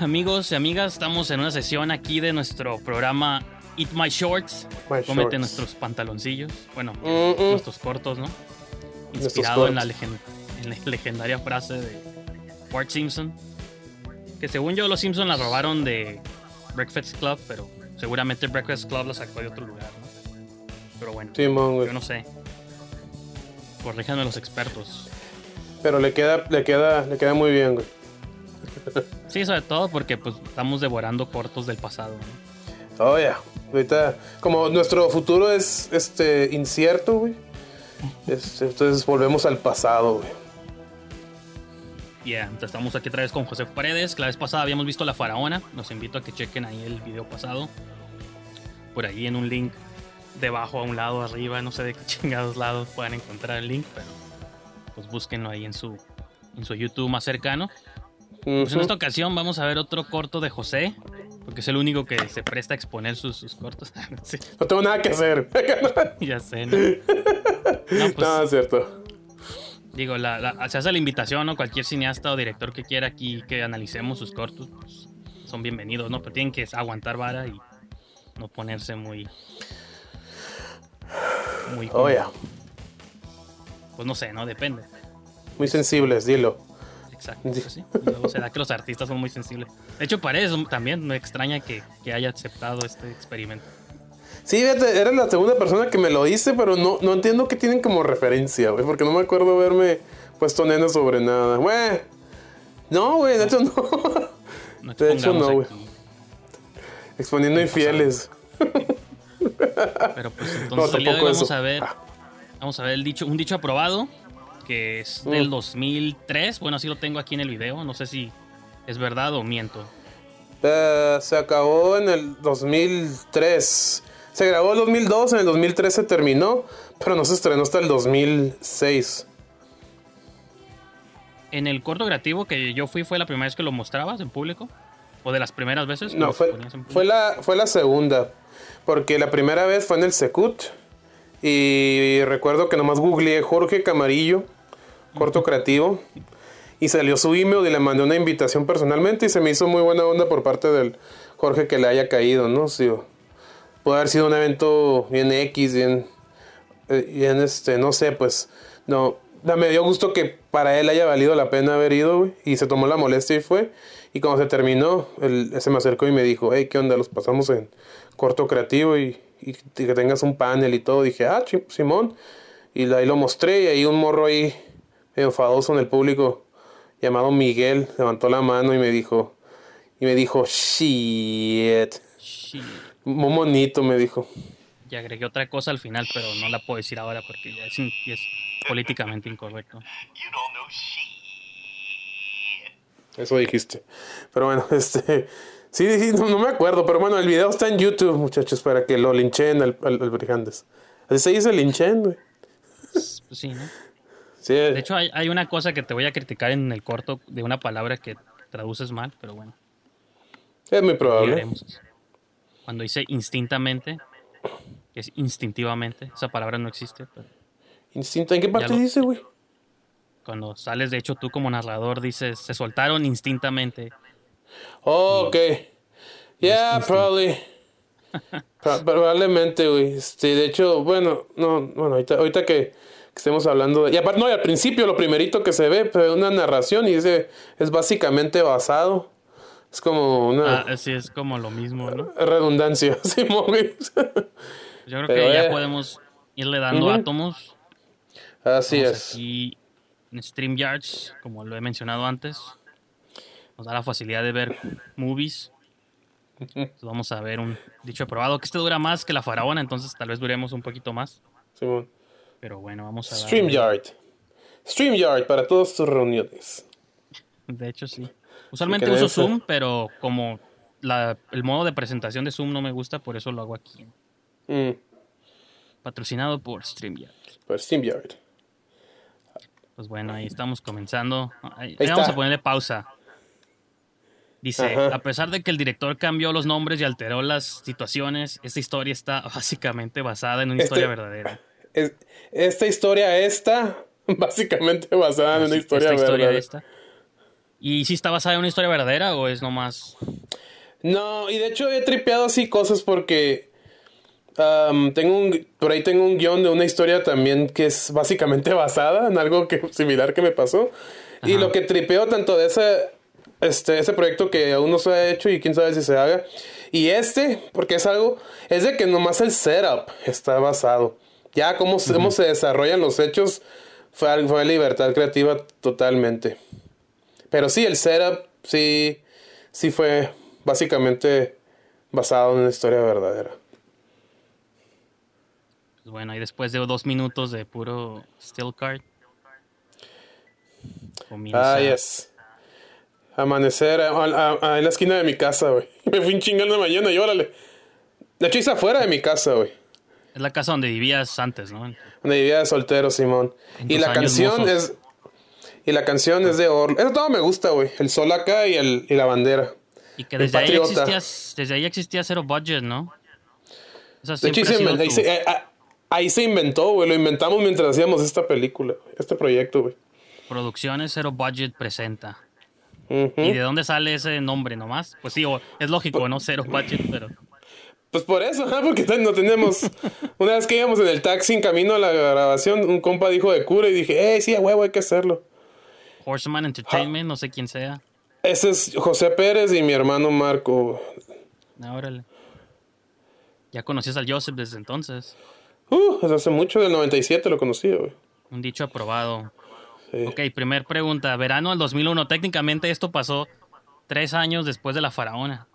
Amigos y amigas? Estamos en una sesión aquí de nuestro programa Eat My Shorts. My Cómete shorts. nuestros pantaloncillos. Bueno, Mm, mm. nuestros cortos, ¿no? Inspirado cortos. en la, en la legendaria frase de Bart Simpson. Que según yo, los Simpson la robaron de Breakfast Club, pero seguramente Breakfast Club la sacó de otro lugar, ¿no? Pero bueno, Simón, güey. yo no sé. Corríjanme los expertos. Pero le queda, le queda, le queda muy bien, güey. Sí, sobre todo porque pues estamos devorando cortos del pasado, ¿no? Oh, ya. Ahorita, como nuestro futuro es este incierto, güey. este, entonces volvemos al pasado, güey. Yeah, entonces estamos aquí otra vez con José Paredes. La vez pasada habíamos visto La Faraona. Los invito a que chequen ahí el video pasado. Por ahí en un link debajo, a un lado, arriba, no sé de qué chingados lados puedan encontrar el link, pero pues búsquenlo ahí en su, en su YouTube más cercano. Pues en esta ocasión vamos a ver otro corto de José, porque es el único que se presta a exponer sus, sus cortos. Sí, No tengo nada que hacer. ya sé, ¿no? No, pues, no, es cierto. Digo, la, la- se hace la invitación, ¿no? Cualquier cineasta o director que quiera aquí que analicemos sus cortos, pues, son bienvenidos, ¿no? Pero tienen que aguantar vara y no ponerse muy. Muy. Oh, ya. Pues no sé, ¿no? Depende. Muy sensibles, dilo. Exacto. pues sí. Luego será que los artistas son muy sensibles. De hecho, para eso también me extraña que, que haya aceptado este experimento. Sí, fíjate, eres la segunda persona que me lo dice, pero no, no entiendo qué tienen como referencia, güey. Porque no me acuerdo haberme puesto nena sobre nada. Güey. No, güey, de hecho no. No De hecho, no, güey. Exponiendo infieles. Pero pues entonces el día de hoy tampoco vamos a ver. Vamos a ver el dicho, un dicho aprobado. Que es del Mm. 2003. Bueno, así lo tengo aquí en el video. No sé si es verdad o miento. Eh, se acabó en el 2003. Se grabó el 2002, en el 2003 se terminó, pero no se estrenó hasta el 2006. En el corto creativo que yo fui, ¿fue la primera vez que lo mostrabas en público? ¿O de las primeras veces? No, fue, en fue, la, fue la segunda. Porque la primera vez fue en el Secut. Y recuerdo que nomás googleé Jorge Camarillo, corto creativo. Y salió su email y le mandé una invitación personalmente. Y se me hizo muy buena onda por parte del Jorge que le haya caído, ¿no? Sí, puede haber sido un evento bien X, bien, eh, bien este, no sé, pues, no, me dio gusto que para él haya valido la pena haber ido, güey, y se tomó la molestia y fue, y cuando se terminó, él se me acercó y me dijo, hey, ¿qué onda? Los pasamos en corto creativo y, y que tengas un panel y todo, dije, ah, Simón, y ahí lo mostré, y ahí un morro ahí, enfadoso en el público, llamado Miguel, levantó la mano y me dijo, y me dijo, shit, Sí. muy bonito, me dijo. Y agregué otra cosa al final, pero no la puedo decir ahora porque ya es, ya es políticamente incorrecto. Eso dijiste. Pero bueno, este. Sí, sí, no, no me acuerdo, pero bueno, el video está en YouTube, muchachos, para que lo linchen al, al, al Brijandes. Así se dice linchen, güey. Pues sí, ¿no? Sí, De hecho, hay, hay una cosa que te voy a criticar en el corto de una palabra que traduces mal, pero bueno, es muy probable. Cuando dice instintamente, que es instintivamente, esa palabra no existe, pero Instinto, ¿en qué parte lo- dice, güey? cuando sales, de hecho, tú como narrador dices, se soltaron instintamente. Oh, ok. Yeah, probably. Pro- Probablemente, güey. Este, de hecho, bueno, no, bueno, ahorita, ahorita que, que estemos hablando de... Y aparte, no, y al principio lo primerito que se ve, pues, una narración y dice, es básicamente basado. Es como una Ah, sí, es como lo mismo, ¿no? redundancia, Simón, güey. Yo creo Pero, que ya eh. podemos irle dando Ujú. átomos. Así es. Aquí en StreamYards, como lo he mencionado antes, nos da la facilidad de ver movies. Entonces vamos a ver un dicho aprobado, que este dura más que la faraona, entonces tal vez duremos un poquito más. Simón. Pero bueno, vamos a darle. StreamYard. StreamYard para todas tus reuniones. De hecho, sí. Usualmente uso ser. Zoom, pero como la- el modo de presentación de Zoom no me gusta, por eso lo hago aquí. Mm, Patrocinado por StreamYard. para StreamYard. Pues bueno, ahí estamos comenzando. Ahí, vamos a ponerle pausa. Dice, Ajá. a pesar de que el director cambió los nombres y alteró las situaciones, esta historia está básicamente basada en una Este- historia verdadera. Es- esta historia está básicamente basada en una historia esta verdadera. esta. ¿Y si está basada en una historia verdadera o es nomás... No, y de hecho he tripeado así cosas porque tengo un, por ahí tengo un guion de una historia también que es básicamente basada en algo que, similar que me pasó. Y lo que tripeo tanto de ese, este, ese proyecto que aún no se ha hecho y quién sabe si se haga. Y este, porque es algo, es de que nomás el setup está basado. Ya cómo, se- cómo se desarrollan los hechos fue, fue libertad creativa totalmente. Pero sí, el setup sí, sí fue básicamente basado en una historia verdadera. Pues bueno, y después de dos minutos de puro still card, comienza... Ah, yes. Amanecer a- a- a- en la esquina de mi casa, güey. Me fui un chingo en la mañana y órale. De hecho, hice afuera de mi casa, güey. Es la casa donde vivías antes, ¿no? Donde vivía de soltero, Simón. En Y la canción mozos. es. Y la canción es de Orlo. Eso todo me gusta, güey. El sol acá y, el, y la bandera. Y que desde ahí, existías, desde ahí existía Cero Budget, ¿no? Esa De hecho, ahí se, ahí, eh, ah, ahí se inventó, güey. Lo inventamos mientras hacíamos esta película, este proyecto, güey. Producciones Cero Budget presenta. ¿Y de dónde sale ese nombre nomás? Pues sí, es lógico, ¿no? Cero Budget, pero... Pues por eso, porque no tenemos. Una vez que íbamos en el taxi en camino a la grabación, un compa dijo de cura y dije, eh, sí, a huevo, hay que hacerlo. Horseman Entertainment, no sé quién sea. Ese es José Pérez y mi hermano Marco. Ah, órale. Ya conocías al Joseph desde entonces. Uh, desde hace mucho, del 97 lo conocí, güey. Un dicho aprobado. Sí. Ok, primer pregunta. Verano del 2001. Técnicamente esto pasó tres años después de la faraona.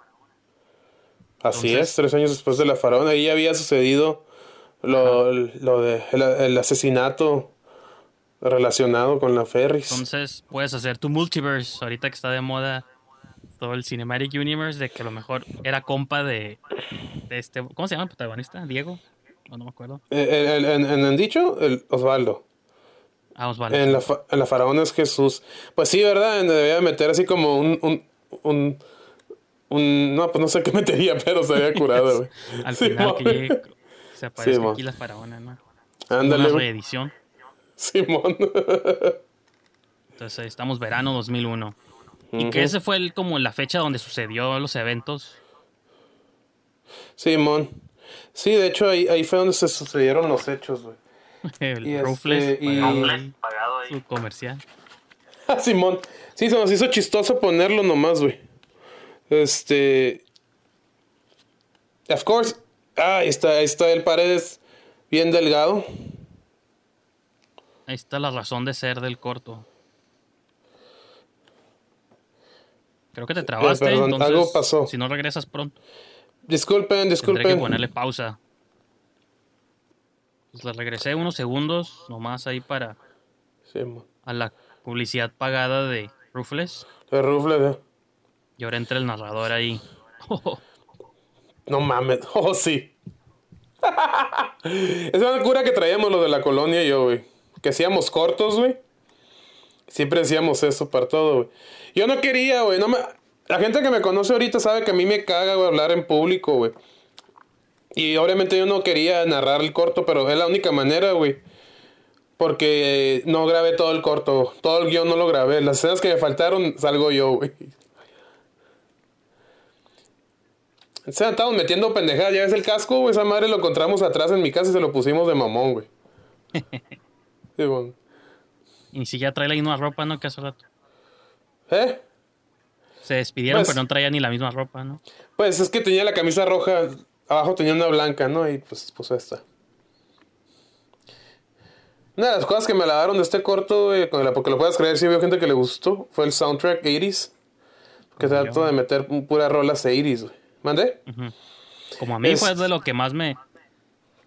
Así Entonces- es, tres años después de la faraona. Ahí había sucedido lo, lo de el, el asesinato relacionado con la Ferris. Entonces puedes hacer tu multiverse. Ahorita que está de moda todo el Cinematic Universe, de que a lo mejor era compa de, de este. ¿Cómo se llama el protagonista? ¿¿Diego? No, no me acuerdo. Eh, el- en, en el dicho, el Osvaldo. Ah, Osvaldo. En la, en la faraona es Jesús. Pues sí, ¿verdad? Debía meter así como un, un, un, un- No, pues no sé qué metería, pero estaría curado, güey. Al Sí, final que llegue, se aparezca mo. aquí la faraona, ¿no? Ándale, Una reedición. Simón. Entonces ahí estamos verano 2001. Y que ese fue el, como la fecha donde sucedió los eventos. Simón. Sí, de hecho ahí, ahí fue donde se sucedieron los hechos, güey. El Y este, y- pagado ahí, su comercial. Ah, Simón. Sí, se nos hizo chistoso ponerlo nomás, güey. Este. Of course. Ah, ahí está, ahí está el Paredes bien delgado. Ahí está la razón de ser del corto. Creo que te trabaste, Eh, perdón, entonces algo pasó. si no regresas pronto, Disculpen, tendré que disculpen. ponerle pausa. Pues le regresé unos segundos nomás ahí para Simón. a la publicidad pagada de Ruthless. El rufle, ¿eh? Ahora entra el narrador ahí. No mames. Oh, sí. es una cura que traíamos lo de la colonia yo, güey. Que hacíamos cortos, güey. Siempre hacíamos eso para todo, güey. Yo no quería, güey. No me... La gente que me conoce ahorita sabe que a mí me caga, güey, hablar en público, güey. Y obviamente yo no quería narrar el corto, pero es la única manera, güey. Porque no grabé todo el corto. Todo el guion no lo grabé. Las escenas que me faltaron salgo yo, güey. Se estamos metiendo pendejadas. Ya ves el casco, güey. Esa madre lo encontramos atrás en mi casa y se lo pusimos de mamón, güey. Sí, bueno. Y si ya trae la misma ropa, ¿no? Que hace rato. ¿Eh? Se despidieron, Pues- pero no traía ni la misma ropa, ¿no? Pues es que tenía la camisa roja. Abajo tenía una blanca, ¿no? Y pues puso esta. Una de las cosas que me lavaron de este corto, güey, porque lo puedes creer, si veo gente que le gustó, fue el soundtrack 80s. Que yo. de meter puras rolas 80s, güey. ¿Mandé? Como a mí Es- fue de lo que más me...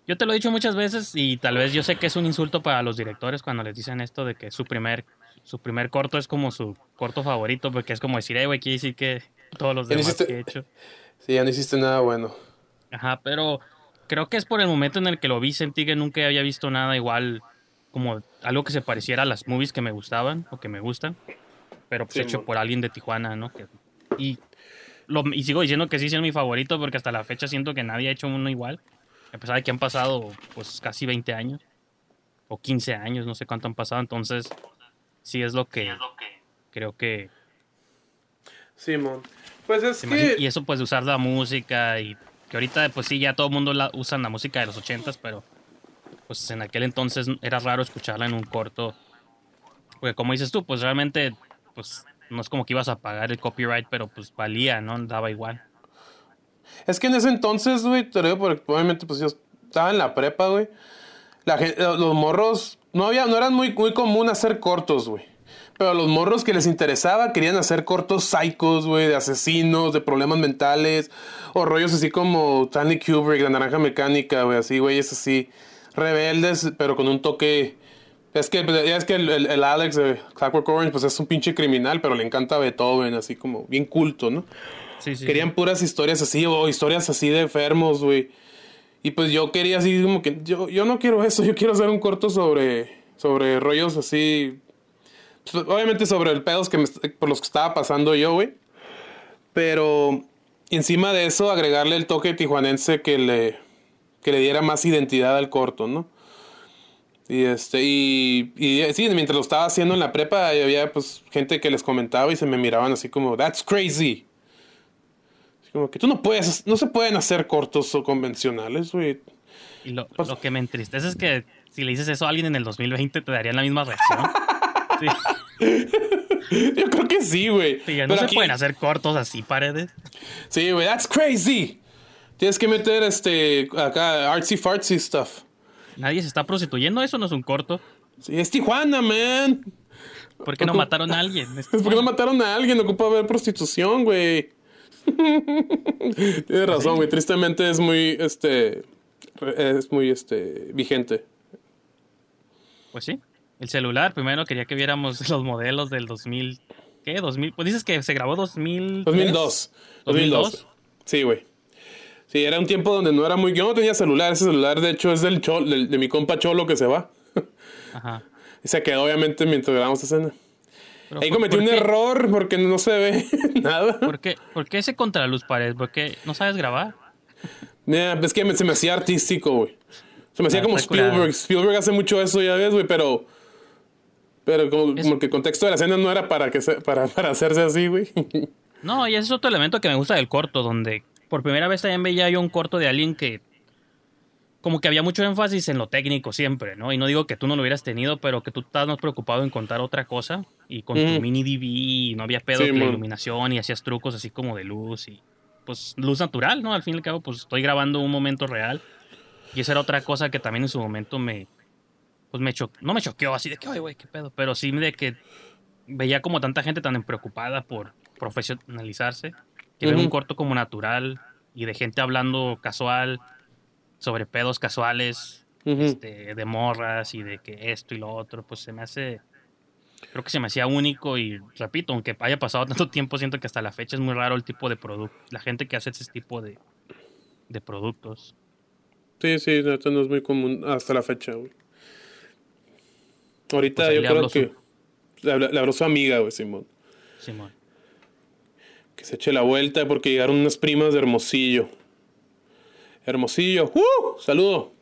Yo te lo he dicho muchas veces y tal vez yo sé que es un insulto para los directores cuando les dicen esto de que su primer, su primer corto es como su corto favorito, porque es como decir, eh, güey, quiere decir que todos los demás hiciste- que he hecho. Sí, ya no hiciste nada bueno. Ajá, pero creo que es por el momento en el que lo vi, sentí que nunca había visto nada igual, como algo que se pareciera a las movies que me gustaban o que me gustan, pero pues Sí, hecho mon. por alguien de Tijuana, ¿no? Que- y, lo, y sigo diciendo que sí es mi favorito porque hasta la fecha siento que nadie ha hecho uno igual, a pesar de que han pasado pues casi 20 años o 15 años, no sé cuánto han pasado, entonces sí es lo que creo que Simón. Pues es que... Y eso pues de usar la música y que ahorita pues sí ya todo el mundo la, usa la música de los ochentas, pero pues en aquel entonces era raro escucharla en un corto. Porque como dices tú, pues realmente pues no es como que ibas a pagar el copyright, pero pues valía, ¿no? Daba igual. Es que en ese entonces, güey, te lo digo porque obviamente pues yo estaba en la prepa, güey. La los morros no había, no eran muy, muy común hacer cortos, güey. Pero los morros que les interesaba querían hacer cortos psicos, güey, de asesinos, de problemas mentales, o rollos así como Stanley Kubrick, La Naranja Mecánica, güey, así, güey, es así, rebeldes, pero con un toque... Es que, pues, es que el, el- el Alex de Clockwork Orange, pues es un pinche criminal, pero le encanta Beethoven, así como bien culto, ¿no? Sí, sí. Querían puras historias así o historias así de enfermos, güey. Y pues yo quería así como que yo, yo no quiero eso, yo quiero hacer un corto sobre sobre rollos así obviamente sobre el pedos que me- por los que estaba pasando yo, güey. Pero encima de eso agregarle el toque tijuanense que le que le diera más identidad al corto, ¿no? Y este, y, y eh, sí, mientras lo estaba haciendo en la prepa, había pues gente que les comentaba y se me miraban así como, that's crazy. Así Como que tú no puedes, no se pueden hacer cortos o convencionales, güey. Y lo, Pues- lo que me entristece es que si le dices eso a alguien en el 2020 te darían la misma reacción. Sí, Yo creo que sí, güey. sí, no Pero se aquí- pueden hacer cortos así, paredes. Sí, güey, that's crazy. Tienes que meter este, acá, artsy fartsy stuff. Nadie se está prostituyendo, eso no es un corto. Sí, es Tijuana, man. ¿Por qué no Ocu- mataron a alguien? Es porque no mataron a alguien, ocupa ver prostitución, güey. Tienes razón, güey. Tristemente es muy, este, es muy, este, vigente. Pues sí. El celular, primero quería que viéramos los modelos del 2000. ¿Qué? 2000. Pues dices que se grabó 2000. 2002. 2002. Sí, güey. Sí, era un tiempo donde no era muy... Yo no tenía celular. Ese celular, de hecho, es del chol, del- de mi compa Cholo que se va. Ajá. Y se quedó, obviamente, mientras grabamos escena. Pero Ahí ¿por- cometí por un qué- error porque no se ve nada. ¿Por qué, ¿Por qué ese contraluz pared? ¿Por qué no sabes grabar? Mira, es que me- se me hacía artístico, güey. Se me hacía como está curado. Spielberg. Spielberg hace mucho eso, ya ves, güey, pero... Pero como, Es- como que el contexto de la escena no era para, que se- para, para hacerse así, güey. No, y ese es otro elemento que me gusta del corto, donde por primera vez también veía yo un corto de alguien que como que había mucho énfasis en lo técnico siempre, ¿no? Y no digo que tú no lo hubieras tenido, pero que tú estabas más preocupado en contar otra cosa y con tu Ujú. mini DV no había pedo Sí, mon. iluminación y hacías trucos así como de luz y pues luz natural, ¿no? Al fin y al cabo, pues estoy grabando un momento real y esa era otra cosa que también en su momento me pues me cho no me choqueó así de que, ay, güey, qué pedo, pero sí de que veía como tanta gente tan preocupada por profesionalizarse que ver un corto como natural y de gente hablando casual sobre pedos casuales este, de morras y de que esto y lo otro, pues se me hace creo que se me hacía único y repito, aunque haya pasado tanto tiempo, siento que hasta la fecha es muy raro el tipo de producto, la gente que hace ese tipo de, de productos. Sí, sí, esto no es muy común hasta la fecha, güey. Ahorita Pues yo creo que su- le habló, le habló su amiga, güey, Simón. Simón. Que se eche la vuelta porque llegaron unas primas de Hermosillo. Hermosillo, ¡uh! Saludo.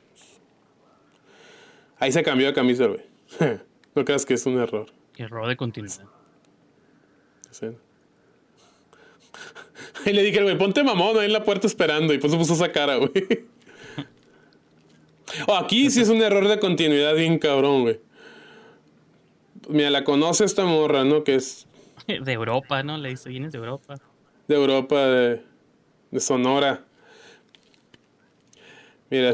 Ahí se cambió de camisa, güey. no creas que es un error. Error de continuidad. Sí. Y le dije, güey, ponte mamón ahí en la puerta esperando. Y pues se puso esa cara, güey. Oh, aquí sí es un error de continuidad bien cabrón, güey. Mira, la conoce esta morra, ¿no? Que es De Europa, ¿no? Le dice, vienes de Europa. de Europa, de, de Sonora. Mira,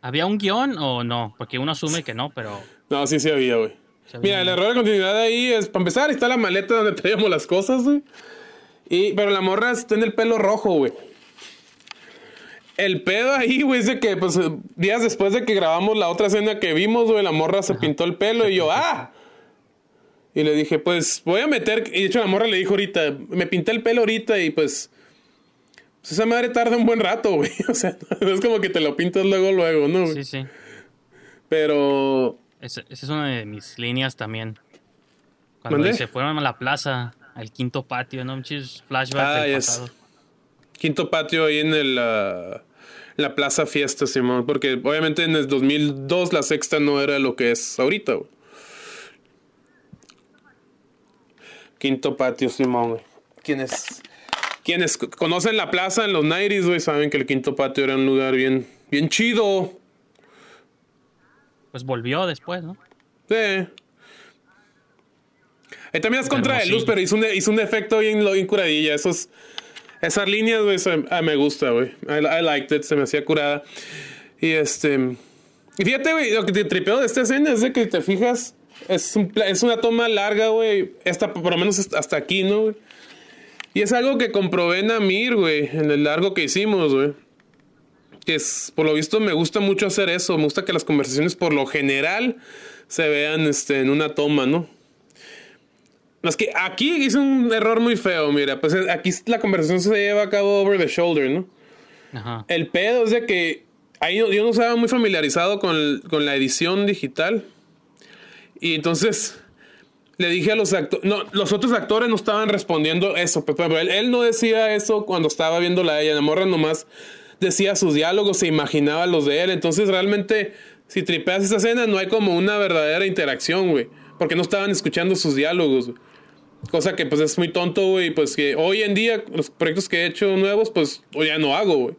¿Había un guion o no? Porque uno asume que no, pero no, sí, sí había, güey. Sí. Mira, el error de continuidad ahí es, para empezar, está la maleta donde traíamos las cosas, güey. Y, pero la morra está en el pelo rojo, güey. El pedo ahí, güey, es de que, pues, días después de que grabamos la otra escena que vimos, güey, la morra se pintó el pelo y yo, ¡ah! Y le dije, pues, voy a meter. Y de hecho, la morra le dijo ahorita, me pinté el pelo ahorita y pues. pues esa madre tarda un buen rato, güey. O sea, no es como que te lo pintas luego, luego, ¿no? güey? sí, sí. Pero. Esa esa es una de mis líneas también. Cuando dice, fueron a la plaza, al quinto patio, ¿no? Muchos flashbacks Ah, del yes. pasado. Quinto patio ahí en el, ah, la Plaza Fiesta, Simón. Porque obviamente en el 2002 la sexta no era lo que es ahorita, güey. Quinto patio, Simón, güey. Quienes, quienes conocen la plaza en los 90s, güey, saben que el quinto patio era un lugar bien, bien chido. Pues volvió después, ¿no? Sí. Ahí también es contra de luz, pero hizo un, hizo un efecto bien, bien curadilla. Esos, esas líneas, güey, ah, me gusta, güey. I, I liked it, se me hacía curada. Y este. Y fíjate, güey, lo que te tripeo de esta escena es de que te fijas. Es, un es una toma larga, güey. Esta, por lo menos hasta aquí, ¿no? Y es algo que comprobé en Amir, güey, en el largo que hicimos, güey. Que es, por lo visto, me gusta mucho hacer eso. Me gusta que las conversaciones, por lo general, se vean este, en una toma, ¿no? Más que aquí hice un error muy feo, mira. Pues eh, aquí la conversación se lleva a cabo over the shoulder, ¿no? Ajá. El pedo es de que ahí yo no estaba muy familiarizado con, con la edición digital. Y entonces le dije a los actores, no, los otros actores no estaban respondiendo eso, pero pero él, él no decía eso cuando estaba viéndola a ella, la morra nomás decía sus diálogos, se imaginaba los de él, entonces realmente si tripeas esa escena no hay como una verdadera interacción, güey, porque no estaban escuchando sus diálogos, güey. Cosa que pues es muy tonto, güey, pues que hoy en día los proyectos que he hecho nuevos, pues ya no hago, güey.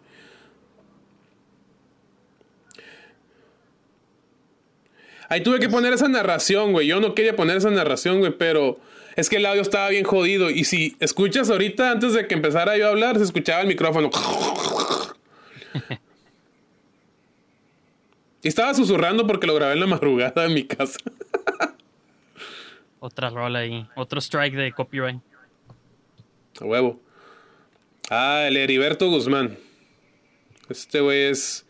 Ahí tuve que poner esa narración, güey. Yo no quería poner esa narración, güey, pero es que el audio estaba bien jodido. Y si escuchas ahorita, antes de que empezara yo a hablar, se escuchaba el micrófono. Y estaba susurrando porque lo grabé en la madrugada en mi casa. Otra rola ahí. Otro strike de copyright. A huevo. Ah, el Heriberto Guzmán. Este güey es.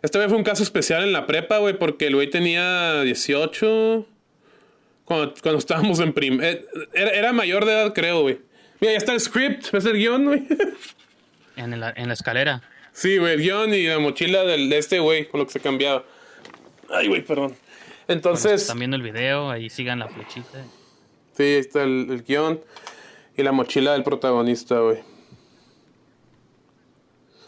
Este güey fue un caso especial en la prepa, güey, porque el güey tenía 18. Cuando, cuando estábamos en prim. eh, Era, era mayor de edad, creo, güey. Mira, ya está el script, ¿ves el guion, güey? En la, en la escalera. sí, güey, el guion y la mochila del, de este güey, con lo que se cambiaba. Ay, güey, perdón. Entonces. viendo el video, ahí sigan la flechita. Sí, ahí está el, el guion y la mochila del protagonista, güey.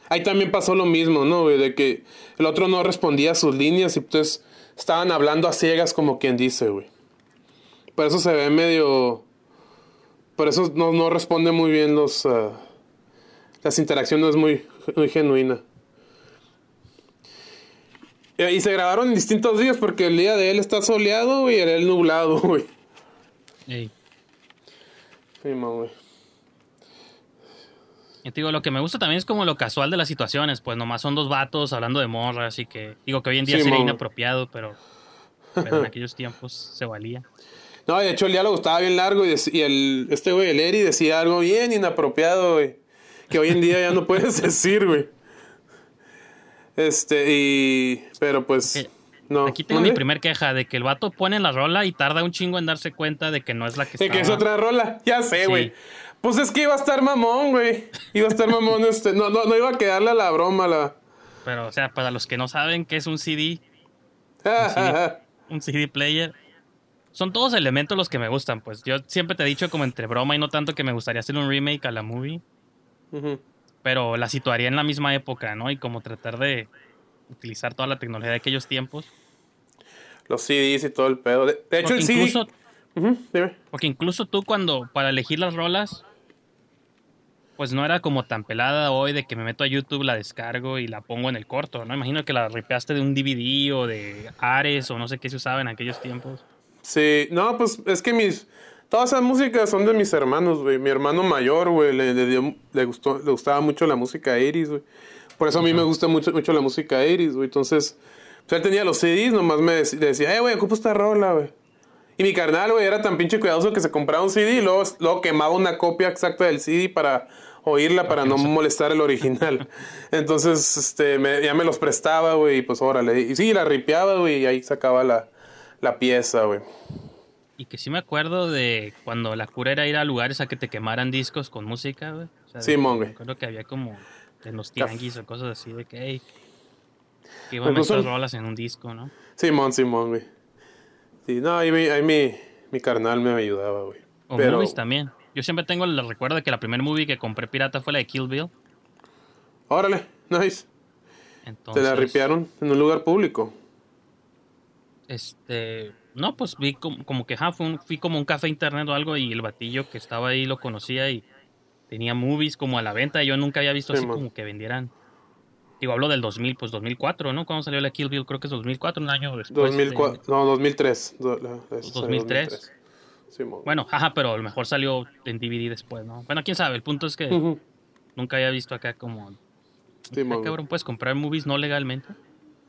Ahí también pasó lo mismo, ¿no, güey? De que el otro no respondía a sus líneas y pues estaban hablando a ciegas como quien dice, güey. Por eso se ve medio... Por eso no, no responde muy bien los... ah, las interacciones muy, muy genuina. Eh, Y se grabaron en distintos días porque el día de él está soleado y el él nublado, güey. Ey. Sí, güey. Y te digo, lo que me gusta también es como lo casual de las situaciones, pues nomás son dos vatos hablando de morras, así que digo que hoy en día Sí, sería inapropiado, pero, pero en aquellos tiempos se valía. No, de hecho el diálogo estaba bien largo y el, este güey, el Eri, decía algo bien inapropiado, güey. Que hoy en día ya no puedes decir, güey. Este, y. Pero pues. Ok. No. Aquí tengo mi primer queja de que el vato pone la rola y tarda un chingo en darse cuenta de que no es la que De que es otra rola. Ya sé, Sí. güey. Pues es que iba a estar mamón, güey. Iba a estar mamón este. No, no, no iba a quedarle a la broma la. Pero, o sea, para los que no saben qué es un CD, un CD player, son todos elementos los que me gustan. Pues yo siempre te he dicho como entre broma y no tanto que me gustaría hacer un remake a la movie. Pero la situaría en la misma época, ¿no? Y como tratar de utilizar toda la tecnología de aquellos tiempos. Los CDs y todo el pedo. De, de hecho, el CD. incluso, Ujú, dime. porque incluso tú cuando, para elegir las rolas, pues no era como tan pelada hoy de que me meto a YouTube, la descargo y la pongo en el corto, ¿no? Imagino que la ripeaste de un DVD o de Ares o no sé qué se usaba en aquellos tiempos. Sí, no, pues es que mis. Todas esas músicas son de mis hermanos, güey. Mi hermano mayor, güey, le, le, dio- le gustó, le gustaba mucho la música Iris, güey. Por eso a mí me gusta mucho, mucho la música Iris, güey. Entonces, pues él tenía los CDs, nomás me le decía, eh, güey, ocupo esta rola, güey. Y mi carnal, güey, era tan pinche cuidadoso que se compraba un CD y luego, luego quemaba una copia exacta del CD para oírla, para no molestar el original. Entonces, este, me- ya me los prestaba, güey, y pues órale. Y sí, la ripeaba, güey, y ahí sacaba la, la pieza, güey. Y que sí me acuerdo de cuando la cura era ir a lugares a que te quemaran discos con música, güey. O sea, Simón, güey. Me acuerdo que había como en los tianguis o cosas así de que, hey, que iban a Incluso- meter rolas en un disco, ¿no? Simón, Simón, güey. Sí, no, ahí, mi, ahí mi, mi carnal me ayudaba, güey. O Pero, movies también. Yo siempre tengo el recuerdo de que la primera movie que compré pirata fue la de Kill Bill. órale, nice. Entonces, Te la ripearon en un lugar público. Este, no, pues vi como, como que ja, fue un- fui como un café internet o algo y el batillo que estaba ahí lo conocía y tenía movies como a la venta. y Yo nunca había visto Sí, así man. como que vendieran. Digo, hablo del 2000, pues 2004, ¿no? Cuando salió la Kill Bill, creo que es 2004, un año después. de- 2004, no, 2003. do- la- la- esa salió 2003. Simón. Bueno, jaja, pero a lo mejor salió en DVD después, ¿no? Bueno, quién sabe, el punto es que nunca había visto acá como... Ah, cabrón, puedes comprar movies no legalmente.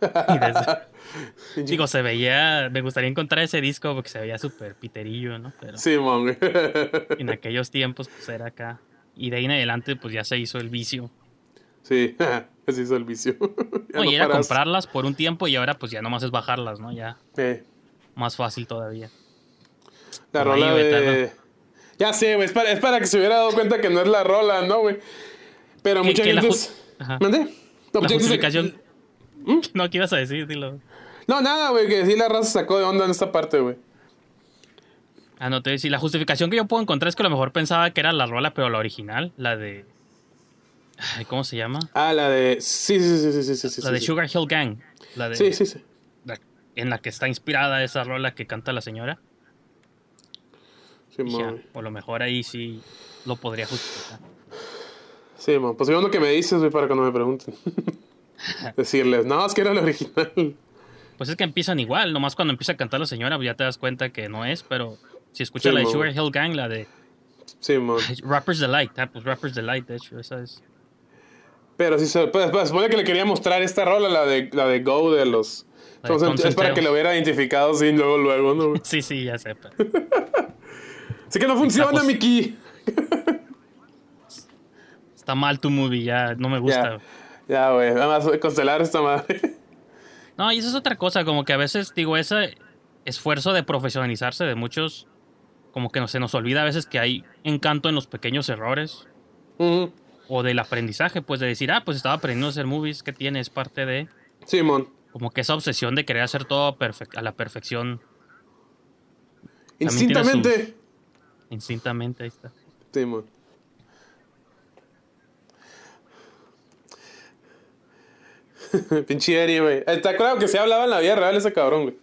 Y desde- Digo, se veía, me gustaría encontrar ese disco porque se veía súper piterillo, ¿no? Pero Simón, güey. en aquellos tiempos, pues era acá. Y de ahí en adelante, pues ya se hizo el vicio. Sí, ese hizo el vicio. No era paras. comprarlas por un tiempo y ahora pues ya nomás es bajarlas, ¿no? Ya Eh, más fácil todavía. la rola de... Ya sé, güey, es para, es para que se hubiera dado cuenta que no es la rola, ¿no, güey? Pero mucha la gente... es- Ajá. ¿Mande? No, La mucha gente se- justificación... ¿Mm? No, ¿qué ibas a decir? Dilo. No, nada, güey, que sí la raza sacó de onda en esta parte, güey. Ah, no, te voy a decir, la justificación que yo puedo encontrar es que a lo mejor pensaba que era la rola, pero la original, la de... Ay, ¿Cómo se llama? Ah, la de... Sí, sí, sí, sí, sí, sí, sí. la de sí. Sugar Hill Gang. La de... Sí, sí, sí. la- en la que está inspirada esa rola que canta la señora. Sí, ya, güey. o a lo mejor ahí sí lo podría justificar. Sí, man. Pues yo que me dices, güey, para que no me pregunten. Decirles, no, es que era la original. Pues es que empiezan igual, nomás cuando empieza a cantar la señora, pues ya te das cuenta que no es, pero si escuchas Sí, la de. Sugar Hill Gang, la de Sí, man. Rappers Delight, ah, pues Rappers Delight, de hecho, esa es. Pero sí, se, pues, pues, supone que le quería mostrar esta rola, la de, la de Go de los... De Entonces, es para que lo hubiera identificado, sí, luego, luego, ¿no? Sí, sí, ya sé. pero- Así que no funciona, Miki. Está mal tu movie, ya no me gusta. Ya, güey. Nada más constelar esta madre. No, y eso es otra cosa, como que a veces, digo, ese esfuerzo de profesionalizarse de muchos, como que no, se nos olvida a veces que hay encanto en los pequeños errores. O del aprendizaje, pues de decir, ah, pues estaba aprendiendo a hacer movies, que tiene? Es parte de. Simón. Como que esa obsesión de querer hacer todo a la perfección, Instintamente. instintamente, ahí está. Simón. Pinche Eri, güey. Está claro que se hablaba en la vida real ese cabrón, güey.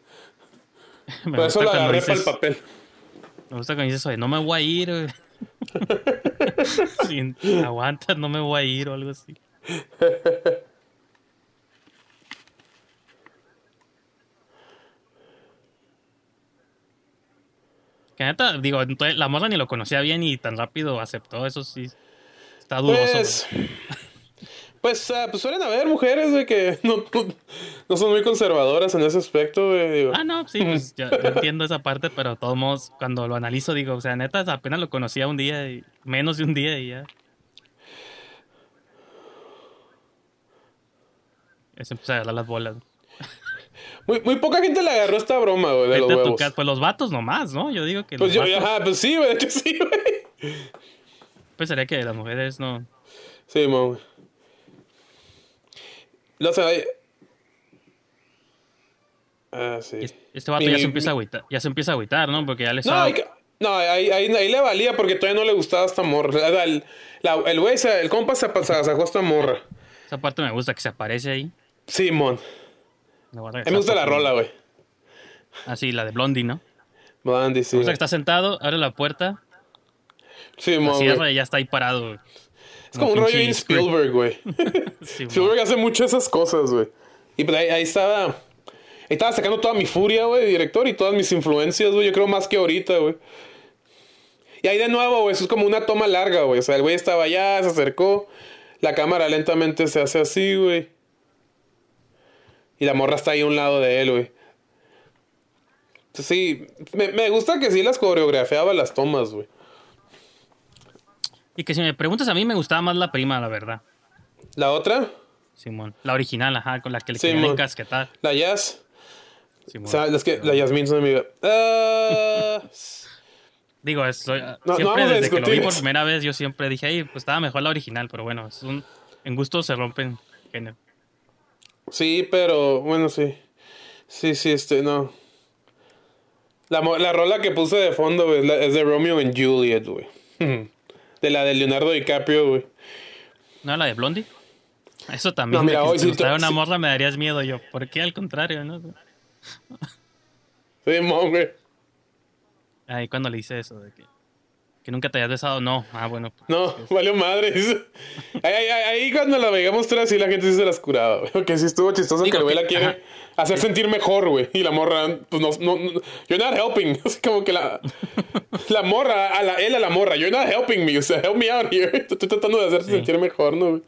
Por eso lo agarré para el papel. Me gusta cuando dices, oye, no me voy a ir. güey". Sí, aguanta, no me voy a ir o algo así. Que neta, digo, entonces, la morra ni lo conocía bien y tan rápido aceptó, eso sí. Está dudoso. Pues. Pues, ah, pues suelen haber mujeres de que no, son muy conservadoras en ese aspecto, güey. Digo. Ah, no, sí, pues yo, yo entiendo esa parte, pero de todos modos, cuando lo analizo, digo, o sea, neta, apenas lo conocía un día y menos de un día y ya. Se empieza a agarrar las bolas. Muy, muy poca gente le agarró esta broma, güey, de los huevos. Pues los vatos nomás, ¿no? Yo digo que Pues los yo, vatos, ajá, pues sí, güey, de hecho sí, güey. pensaría que las mujeres no. Sí, mo, güey. No sé, Ah, sí. Este vato ya se empieza a agüitar, ya se empieza a agüitar, ¿no? Porque ya le No, estaba... hay que- no ahí, ahí, ahí le valía porque todavía no le gustaba esta morra. El, la- el güey, se- el compa se se sacó esta morra. Esa parte me gusta que se aparece ahí. Simón. Me voy a A mí me gusta la rola, güey. Ah, sí, la de Blondie, ¿no? Blondie, sí. Me gusta que está sentado, abre la puerta, la Simón, cierra güey. y ya está ahí parado. Es como un rollo de Spielberg, güey. Sí, Spielberg hace mucho esas cosas, güey. Y pues ahí, ahí estaba. Ahí estaba sacando toda mi furia, güey, director, y todas mis influencias, güey. Yo creo más que ahorita, güey. Y ahí de nuevo, güey, eso es como una toma larga, güey. O sea, el güey estaba allá, se acercó. La cámara lentamente se hace así, güey. Y la morra está ahí a un lado de él, güey. Sí, me, me gusta que sí las coreografiaba las tomas, güey. Y que si me preguntas a mí me gustaba más la prima, la verdad. La otra, Simón. La original, ajá, con la que le querían mon. encasquetar. la Jazz. Simón. O sea, es que la Yasmin es una amiga. Ah, Digo, es- soy- no siempre vamos a desde que lo vi por eso. primera vez, yo siempre dije, ay, pues estaba mejor la original, pero bueno, es un, en gusto se rompen género. sí, pero bueno, sí. Sí, sí, este, no. La, la rola que puse de fondo güey, es, la- es de Romeo and Juliet, güey. De la de Leonardo DiCaprio, güey. ¿No la de Blondie? Eso también, No, mira, que hoy si te una morra me darías miedo yo. ¿Por qué? Al contrario, ¿no? Sí, mo, güey. Ahí cuando le hice eso, de que, que nunca te hayas besado, no. Ah, bueno. pues, No, valió madre. Ahí, ahí, ahí- cuando la veíamos tres, sí la gente sí se las curaba, güey. Porque sí estuvo chistoso Digo que el güey que- la quiere ajá. hacer sentir mejor, güey. Y la morra, pues no, no, no- You're not helping. Así como que la, la morra, a la, él a la morra, You're not helping me. O sea, help me out here. Estoy tratando de hacerte Sí. sentir mejor, ¿no, güey?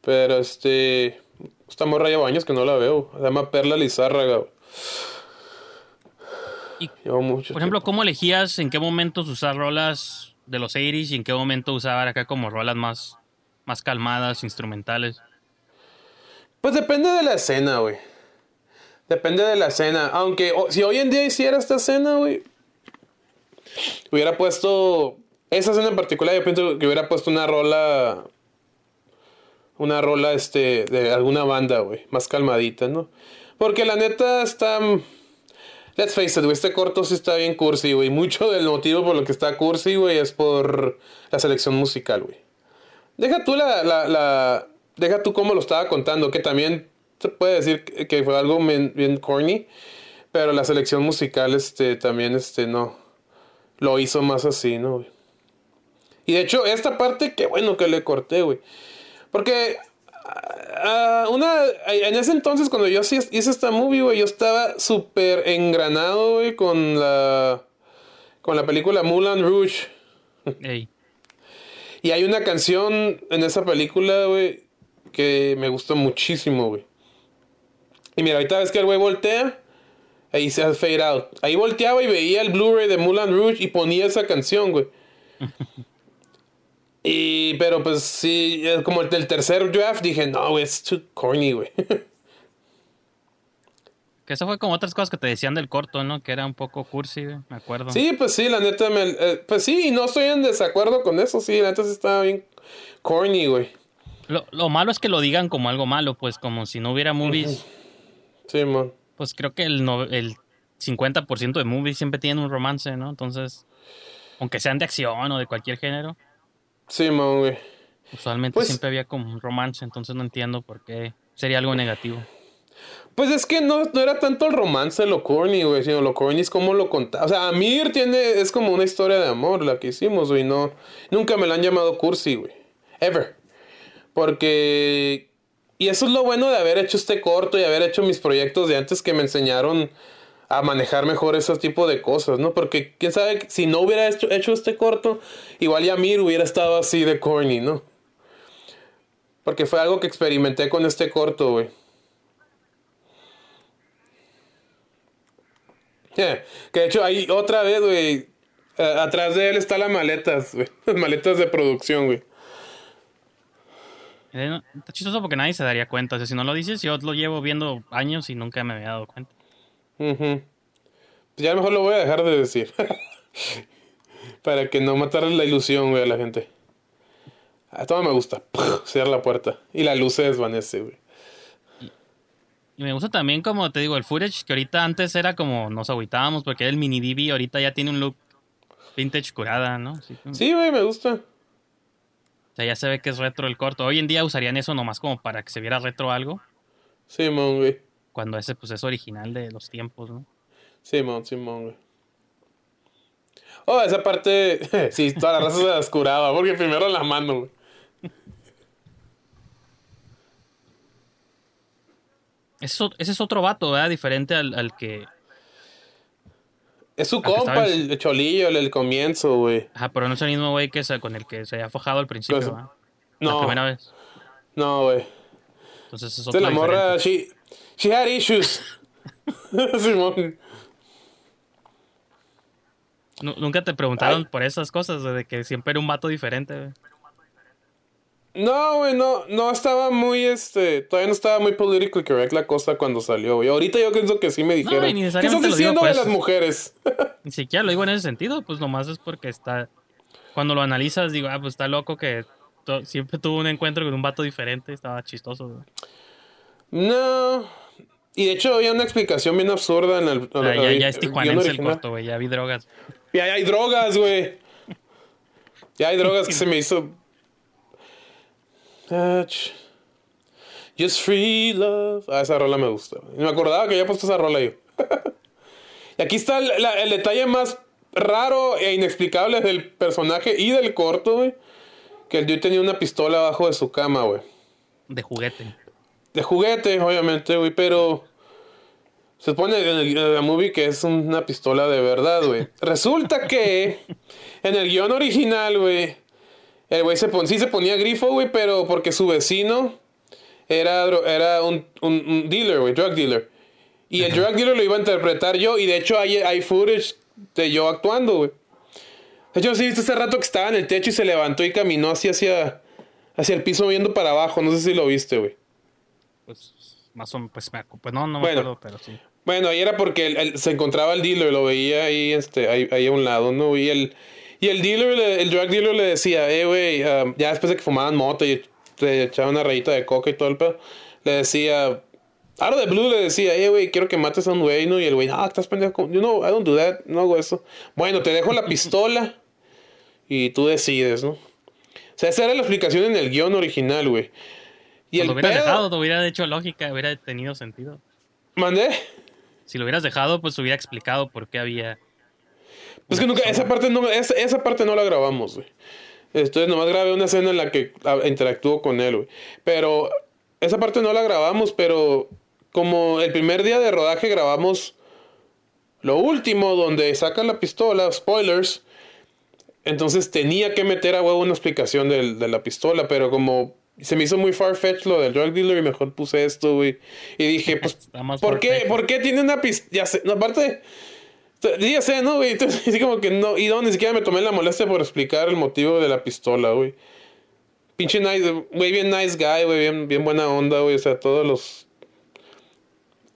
Pero este. Esta morra lleva años que no la veo. Se llama Perla Lizárraga, güey. Y, Lleva mucho por ejemplo, tiempo. ¿cómo elegías en qué momentos usar rolas de los 80s y en qué momento usar acá como rolas más, más calmadas, instrumentales? Pues depende de la escena, güey. Depende de la escena. Aunque o- si hoy en día hiciera esta escena, güey. Hubiera puesto. Esa escena en particular, yo pienso que hubiera puesto una rola. Una rola, este. De alguna banda, güey. Más calmadita, ¿no? Porque la neta está. Let's face it, güey. Este corto sí está bien cursi, güey. Mucho del motivo por lo que está cursi, güey, es por la selección musical, güey. Deja tú la, la, la- Deja tú cómo lo estaba contando, que también se puede decir que fue algo men- bien corny, pero la selección musical, este, también, este, no. Lo hizo más así, ¿no, güey? Y de hecho, esta parte, qué bueno que le corté, güey. Porque. Ah, una. En ese entonces, cuando yo hice esta movie, güey, yo estaba súper engranado, güey, con la. Con la película Moulin Rouge. Ey, Y hay una canción en esa película, güey, que me gustó muchísimo, güey. Y mira, ahorita ves que el güey voltea, ahí se hace fade out. Ahí volteaba y veía el Blu-ray de Moulin Rouge y ponía esa canción, güey. Y, pero pues sí, como el del tercer draft dije, no, es too corny, güey. que eso fue como otras cosas que te decían del corto, ¿no? Que era un poco cursi, güey, me acuerdo. sí, pues sí, la neta, me, eh, pues sí, y no estoy en desacuerdo con eso, sí, la neta sí estaba bien corny, güey. Lo, lo malo es que lo digan como algo malo, pues como si no hubiera movies. Sí, man. Pues creo que el, no- el 50% de movies siempre tienen un romance, ¿no? Entonces, aunque sean de acción o de cualquier género, Sí, man, güey. usualmente Pues- siempre había como un romance, entonces no entiendo por qué sería algo negativo. Pues es que no, no era tanto el romance lo corny, güey, sino lo corny es como lo contaba. O sea, Amir tiene, es como una historia de amor la que hicimos, güey, no, nunca me la han llamado cursi, güey. Ever. Porque, y eso es lo bueno de haber hecho este corto y haber hecho mis proyectos de antes que me enseñaron a manejar mejor ese tipo de cosas, ¿no? Porque, quién sabe, si no hubiera hecho, hecho este corto, igual ya Amir hubiera estado así de corny, ¿no? Porque fue algo que experimenté con este corto, güey. Que de hecho, ahí otra vez, güey. atrás de él está las maletas, güey. Las maletas de producción, güey. Eh, está chistoso porque nadie se daría cuenta. O sea, si no lo dices, yo lo llevo viendo años y nunca me había dado cuenta. Ujú. Pues ya mejor lo voy a dejar de decir. Para que no matar la ilusión, güey, a la gente. A todo me gusta. Cierra la puerta. Y la luz se desvanece, güey. Y me gusta también, como te digo, el footage, que ahorita antes era como nos agüitábamos porque era el mini DV, ahorita ya tiene un look vintage curada, ¿no? Así Sí, güey, me gusta. O sea, ya se ve que es retro el corto. Hoy en día usarían eso nomás como para que se viera retro algo, Simón, güey. Cuando ese pues es original de los tiempos, ¿no? Simón, Simón, güey. Oh, esa parte. sí, toda la raza se las curaba. Porque primero la mano, güey. Ese es, ot- ese es otro vato, ¿verdad? Diferente al, al que... Es su compa, en- el cholillo, el, el comienzo, güey. Ajá, pero no es el mismo güey que se- con el que se había fojado al principio, Pues, ¿verdad? La No, primera vez. no, güey. Entonces es otro la morra, diferente. She, had issues. Simón. Nu- Nunca te preguntaron Ay. por esas cosas, de que siempre era un vato diferente, güey. No, güey, no, no estaba muy, este, todavía no estaba muy politically correct la cosa cuando salió, güey. Ahorita yo pienso que sí me dijeron. y ¿Qué estás diciendo pues. de las mujeres? Ni siquiera lo digo en ese sentido, pues nomás es porque está... Cuando lo analizas, digo, ah, pues está loco que siempre tuvo un encuentro con un vato diferente, estaba chistoso, güey. no. Y de hecho había una explicación bien absurda en el... Sea, ya, el- ya es el tijuanense el corto, güey, ya vi drogas. Ya, ya hay drogas, güey. Ya hay drogas que se me hizo. Just free love. Ah, esa rola me gusta. Me acordaba que había puesto esa rola yo. y aquí está el, la- el detalle más raro e inexplicable del personaje y del corto, güey. Que el dude tenía una pistola abajo de su cama, güey. De juguete. De juguete, obviamente, güey, pero. Se supone en el, en la movie que es una pistola de verdad, güey. Resulta que en el guion original, güey, el güey se pon- sí se ponía grifo, güey, pero porque su vecino era, era un, un- un dealer, güey, drug dealer. Y el drug dealer lo iba a interpretar yo, y de hecho hay, hay footage de yo actuando, güey. De hecho, sí, viste hace rato que estaba en el techo y se levantó y caminó así hacia, hacia el piso viendo para abajo. No sé si lo viste, güey. Pues más o menos, pues, me pues no, no me Bueno. acuerdo, pero sí. Bueno, ahí era porque se encontraba el dealer, lo veía ahí, este, ahí, ahí a un lado, ¿no? Y el, y el dealer, le- el drug dealer le decía, eh, güey, um, ya después de que fumaban moto y te echaban una rayita de coca y todo el pedo, le decía, out of the blue le decía, eh, güey, quiero que mates a un güey, ¿no? Y el güey, ah, estás pendejo, you know, I don't do that, no hago eso. Bueno, te dejo la pistola y tú decides, ¿no? O sea, esa era la explicación en el guion original, güey. Y el lo hubieras pedo- dejado, te hubiera hecho lógica, hubiera tenido sentido. ¿Mandé? Si lo hubieras dejado, pues hubiera explicado por qué había. Es que nunca, esa parte no, esa, esa parte no la grabamos, güey. Entonces nomás grabé una escena en la que ah, interactúo con él, güey. Pero esa parte no la grabamos, pero como el primer día de rodaje grabamos lo último donde sacan la pistola, spoilers. Entonces tenía que meter a huevo una explicación de la pistola, pero como se me hizo muy farfetch lo del drug dealer y mejor puse esto, güey. Y dije, pues, ¿por qué, far-fetched. ¿por qué tiene una pistola? Ya sé, no, aparte, ya sé, ¿no, güey? Entonces, así como que no, y no, ni siquiera me tomé la molestia por explicar el motivo de la pistola, güey. Pinche nice, güey, bien nice guy, güey, bien, bien buena onda, güey, o sea, todos los...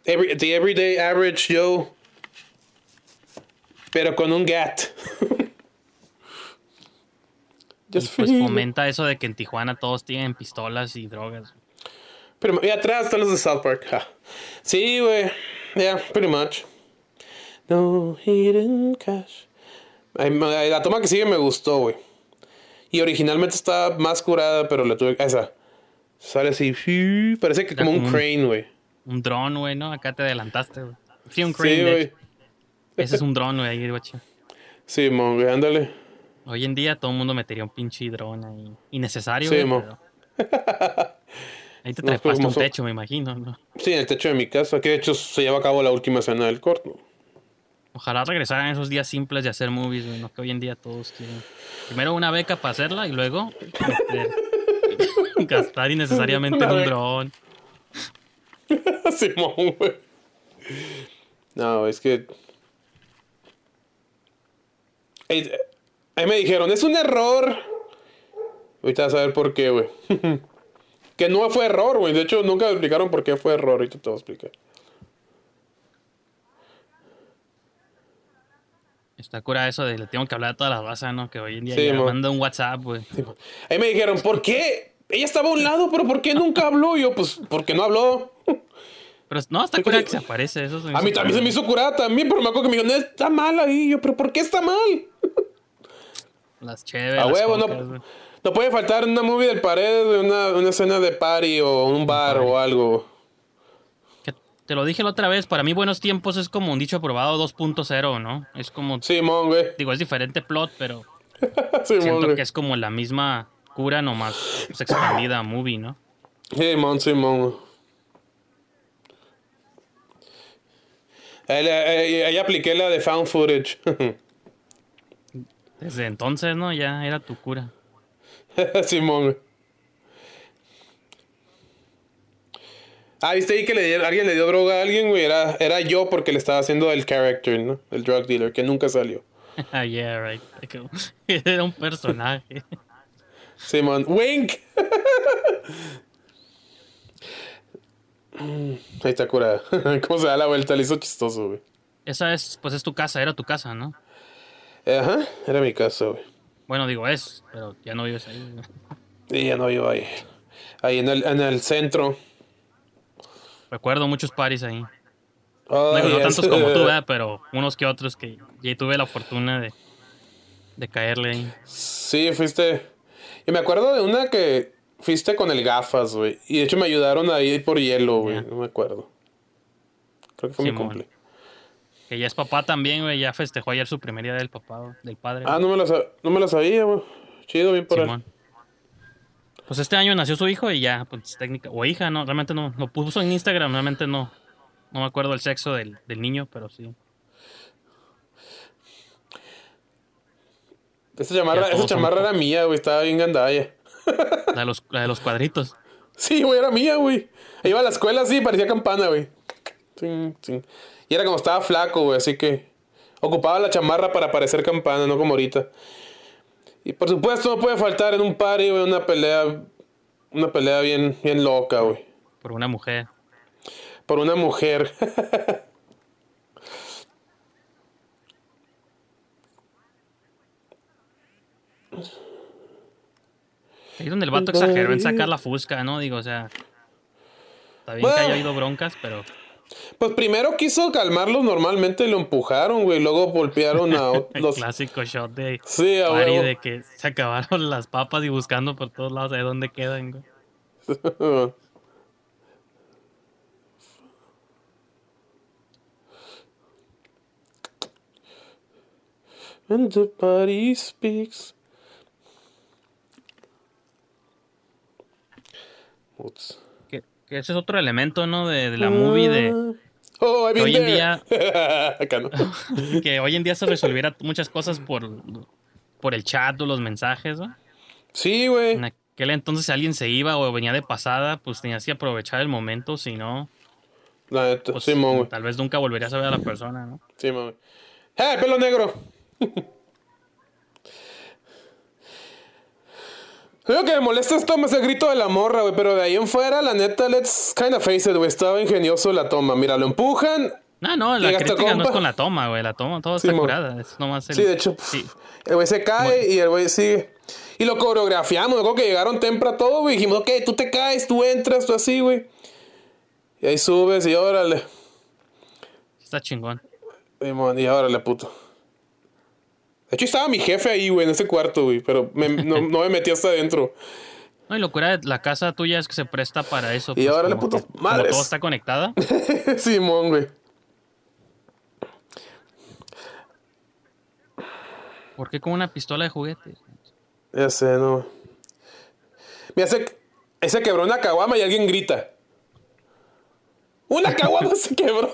Every, the everyday average Joe. Pero con un gat. Y pues free. fomenta eso de que en Tijuana todos tienen pistolas y drogas. Pero y atrás están los de South Park. Ja. Sí, güey. Yeah, pretty much. No hidden cash. La toma que sigue me gustó, güey. Y originalmente estaba más curada, pero la tuve. Esa. Sale así. Parece que como un crane, güey. Un dron, güey, ¿no? Acá te adelantaste, güey. Sí, un Sí, crane, de güey. Ese es un dron, güey, ahí, güey. Sí, mon, güey, ándale. Hoy en día todo el mundo metería un pinche dron ahí. Innecesario, Sí, güey, mo. pero- Ahí te trepaste un techo, me imagino, ¿no? Sí, en el techo de mi casa, que de hecho se lleva a cabo la última escena del corto. Ojalá regresaran esos días simples de hacer movies, güey, ¿no? Que hoy en día todos quieren. Primero una beca para hacerla y luego meter- gastar innecesariamente en un dron. Simón, güey. No, es que. Ahí me dijeron, es un error. Ahorita vas a ver por qué, güey. Que no fue error, güey. De hecho, nunca explicaron por qué fue error. Ahorita te voy a explicar. Está cura eso de le tengo que hablar a toda la raza, ¿no? Que hoy en día Sí, ya mo. manda un WhatsApp, güey. Ahí me dijeron, ¿por qué? Ella estaba a un lado, pero ¿por qué nunca habló? Y yo, pues, porque no habló. Pero no, está Sí, cura sí. que se aparece. Eso se me A mí también se me hizo curada también, pero me acuerdo que me dijeron, "No, está mal ahí. Y yo, ¿pero por qué está mal? Las chéveres. A huevo, no, no puede faltar una movie del pared, una, una escena de party o un bar o algo. Que te lo dije la otra vez, para mí Buenos Tiempos es como un dicho aprobado 2.0, ¿no? Es como, Simón, güey. digo, es diferente plot, pero Simón, siento güey. que es como la misma cura, nomás pues, expandida movie, ¿no? Simón, Simón. güey. Ahí, ahí- ahí apliqué la de found footage. Desde entonces, ¿no? Ya era tu cura. Simón. Ah, viste ahí que le dieron- alguien le dio droga a alguien, güey. Era, era yo porque le estaba haciendo el character, ¿no? El drug dealer, que nunca salió. Ah, yeah, right. Era un personaje. Simón. Wink. Ahí está curada. ¿Cómo se da la vuelta? Le hizo chistoso, güey. Esa es, pues es tu casa, era tu casa, ¿no? Ajá, era mi casa, güey. Bueno, digo es, pero ya no vives ahí. güey. Y ya no vivo ahí. Ahí en el, en el centro. Recuerdo muchos paris ahí. Oh, No, no yes. tantos como tú, ¿verdad? Pero unos que otros que ya tuve la fortuna de, de caerle ahí. Sí, fuiste. Y me acuerdo de una que fuiste con el gafas, güey. Y de hecho me ayudaron a ir por hielo, güey. No me acuerdo. Creo que fue mi cumple. Que ya es papá también, güey. Ya festejó ayer su primer día del papá, del padre. Ah, no me lo, sa- no me lo sabía, güey. Chido, bien por él. Simón. Pues este año nació su hijo y ya, pues técnica. O hija, no, realmente no. Lo puso en Instagram, realmente no. No me acuerdo el sexo del, del niño, pero sí. Esa chamarra, esa chamarra era mía, güey. Estaba bien gandalla. La de los, la de los cuadritos. Sí, güey, era mía, güey. Iba a la escuela así, parecía campana, güey. Y era como estaba flaco, güey, así que ocupaba la chamarra para parecer campana, no como ahorita. Y por supuesto no puede faltar en un party, güey, una pelea, una pelea bien, bien loca, güey. Por una mujer. Por una mujer. Ahí donde el vato exageró en sacar la fusca, ¿no? Digo, o sea. Está bien que haya oído broncas, pero. Pues primero quiso calmarlos normalmente lo empujaron, güey. Luego golpearon a El los... clásico shot de. Sí, Mari de que se acabaron las papas y buscando por todos lados de dónde quedan, güey. And the speaks. Ups. Que, que ese es otro elemento, ¿no? De, de la movie de. Oh, I've been Hoy en día-. Que hoy en día se resolviera muchas cosas por, por el chat o los mensajes, ¿no? Sí, güey. En aquel entonces si alguien se iba o venía de pasada, pues tenías que aprovechar el momento, si no, neta. pues güey. tal vez nunca volverías a ver a la persona, ¿no? Simón, güey. ¡Eh, pelo negro! Lo que me molesta es toma ese grito de la morra, güey. Pero de ahí en fuera, la neta, let's kind of face it, güey. Estaba ingenioso la toma. Mira, lo empujan. No, no, la crítica no es compa. con la toma, güey. La toma, todo está Simón. curada. Es nomás el, Sí, de hecho, sí. el güey se cae y el güey sigue. Y lo coreografiamos, acuerdo que llegaron temprano todo, güey. Dijimos, ok, tú te caes, tú entras, tú así, güey. Y ahí subes y órale. Está chingón. Y órale, puto. De hecho, estaba mi jefe ahí, güey, en ese cuarto, güey. Pero me- no, no me metí hasta adentro. No, y locura de la casa tuya es que se presta para eso. Y como putos que- como madres. todo está conectada. Simón, güey. ¿Por qué con una pistola de juguetes? Ya sé, no. Mira, se, se quebró una caguama y alguien grita. ¡Una caguama se quebró!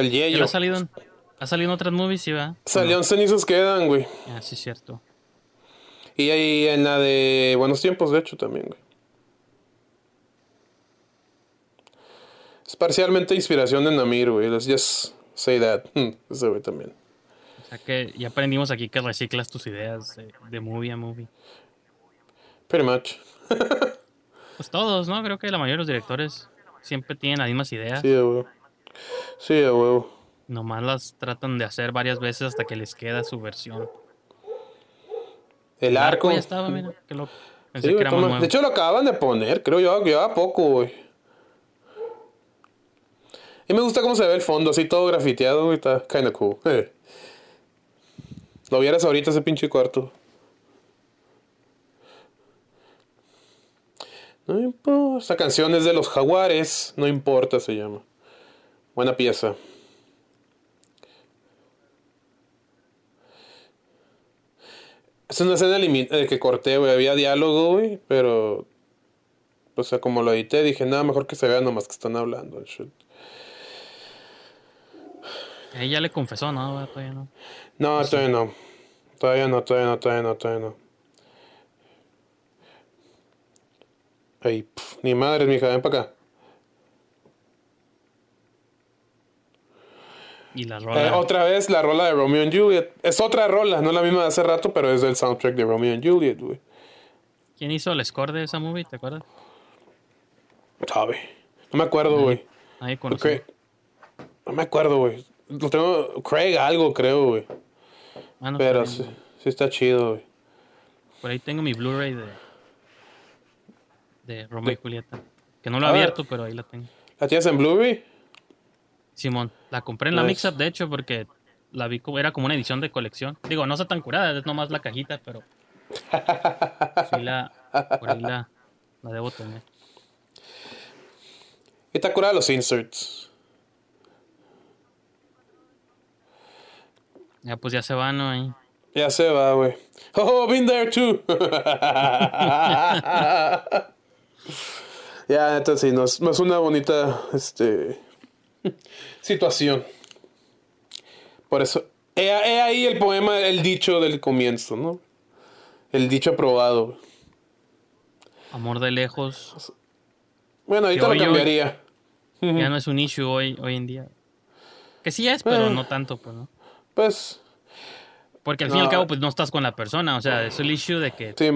El ¿Ya yello. ha salido en, ha salido en otras movies, sí, va? Salió en cenizos quedan, güey. Ah, sí, cierto. Y ahí en la de Buenos Tiempos, de hecho, también, güey. Es parcialmente inspiración de Namir, güey. Let's just say that. Ese güey también. O sea que ya aprendimos aquí que reciclas tus ideas de, de movie a movie. Pretty much. Pues todos, ¿no? Creo que la mayoría de los directores siempre tienen las mismas ideas. Sí, huevo. Sí, a huevo. Nomás las tratan de hacer varias veces hasta que les queda su versión. El arco. ya estaba, mira, qué loco. Sí, que toma- de hecho, lo acaban de poner, creo yo, llevaba poco, güey. Y me gusta cómo se ve el fondo, así todo grafiteado, güey, está kinda cool. Eh. Lo vieras ahorita ese pinche cuarto. No importa. Esta canción es de los jaguares, no importa, se llama. Buena pieza. Es una escena eh, que corté, güey. Había diálogo, güey, pero. O sea, como lo edité, dije, nada, mejor que se vea nomás que están hablando. and shit. Ya le confesó, ¿no? Todavía no. No, todavía no. Todavía no, todavía no, todavía no, todavía no. Ay, pf, ni madre, mija, ven para acá. Y la rola. Eh, otra vez la rola de Romeo and Juliet. Es otra rola, no la misma de hace rato, pero es del soundtrack de Romeo and Juliet, güey. ¿Quién hizo el score de esa movie? ¿Te acuerdas? Sabe. No me acuerdo, güey. Ahí Ok. conocí. No me acuerdo, güey. Lo tengo. Craig algo, creo, güey. Ah, no, Pero sí, sí está chido, güey. Por ahí tengo mi Blu-ray de. De Romeo y Julieta. Que no lo he abierto, pero ahí la tengo. ¿La tienes en Blu-ray? Simón, la compré en la Nice. Mix-Up, de hecho, porque la vi como, era como una edición de colección. Digo, no está tan curada, es nomás la cajita, pero. Sí, la. Por ahí la, la debo tener. Está curada los inserts. Ya, pues ya se van, ¿no? Ya se va, güey. Oh, been there too. ya, entonces sí, no es, no es una bonita este, situación. Por eso, he, he ahí el poema, el dicho del comienzo, ¿no? El dicho aprobado. Amor de lejos. Bueno, ahorita lo hoy- hoy- cambiaría. Ya no es un issue hoy, hoy en día. Que sí es, pero Eh. no tanto, pues, ¿no? Pues, Porque al fin y al cabo, pues no estás con la persona. O sea, es el issue de que sí,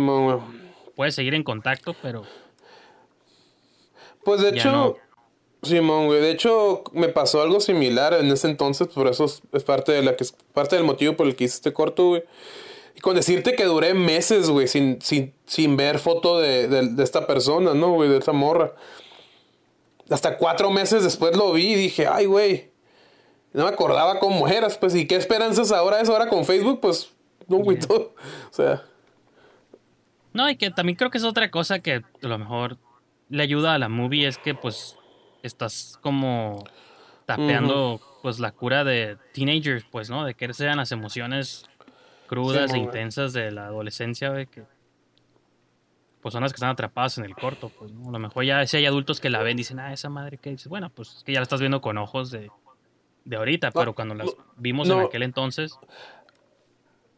puedes seguir en contacto, pero Pues de hecho, no. Simón, güey, de hecho me pasó algo similar en ese entonces, por eso es, parte de la que es parte del motivo por el que hice este corto, güey. Y con decirte que duré meses, güey, sin, sin, sin ver foto de, de, de esta persona, ¿no, güey? De esta morra. Hasta cuatro meses después lo vi y dije, ay, güey. No me acordaba cómo eras, pues, ¿y qué esperanzas ahora es ahora con Facebook? Pues, no, güey, todo. O sea, No, y que también creo que es otra cosa que a lo mejor le ayuda a la movie es que pues estás como tapeando pues la cura de teenagers, pues, ¿no? De que sean las emociones crudas Sí, e intensas de la adolescencia, güey, que pues son las que están atrapadas en el corto, pues, ¿no? A lo mejor ya si hay adultos que la ven dicen, ah, esa madre que dices, bueno, pues es que ya la estás viendo con ojos de, de ahorita, pero cuando las vimos en no. aquel entonces,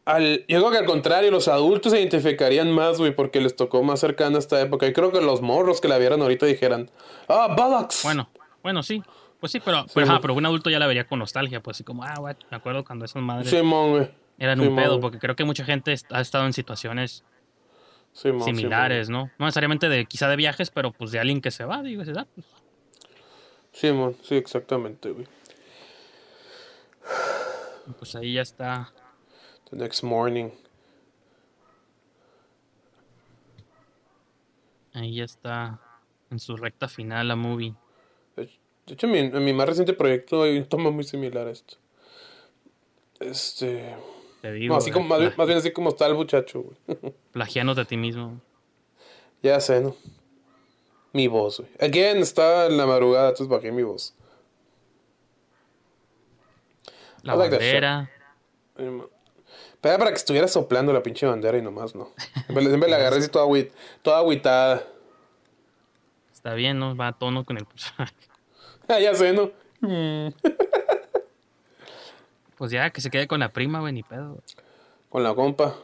Al, yo creo que al contrario, los adultos se identificarían más, güey, porque les tocó más cercana esta época. Y creo que los morros que la vieran ahorita dijeran, ah, Bullocks. Bueno, bueno, sí. Pues sí, pero, Sí, pero, ajá, pero un adulto ya la vería con nostalgia, pues así como, ah, güey, me acuerdo cuando esas madres Simón, eran Simón, un pedo, porque creo que mucha gente ha estado en situaciones Simón, similares, ¿no? No necesariamente de quizá de viajes, pero pues de alguien que se va, digo, esa edad, pues. Simón, sí, exactamente, güey. Pues ahí ya está. The next morning. Ahí ya está en su recta final la movie. De hecho, mi, mi más reciente proyecto hay un toma muy similar a esto. Este. Te digo. No, así como, más, bien, pla- más bien así como está el muchacho, güey. Plagiándote a ti mismo. ya sé, ¿no? Mi voz, güey. Again, estaba en la madrugada, entonces bajé mi voz. La I bandera. Pero era para que estuviera soplando la pinche bandera y nomás, ¿no? Siempre, siempre la agarré así toda, agüit- toda agüitada. Está bien, ¿no? Va a tono con el personaje. Ah, ya sé, ¿no? Pues ya, que se quede con la prima, güey, ni pedo. güey. Con la compa.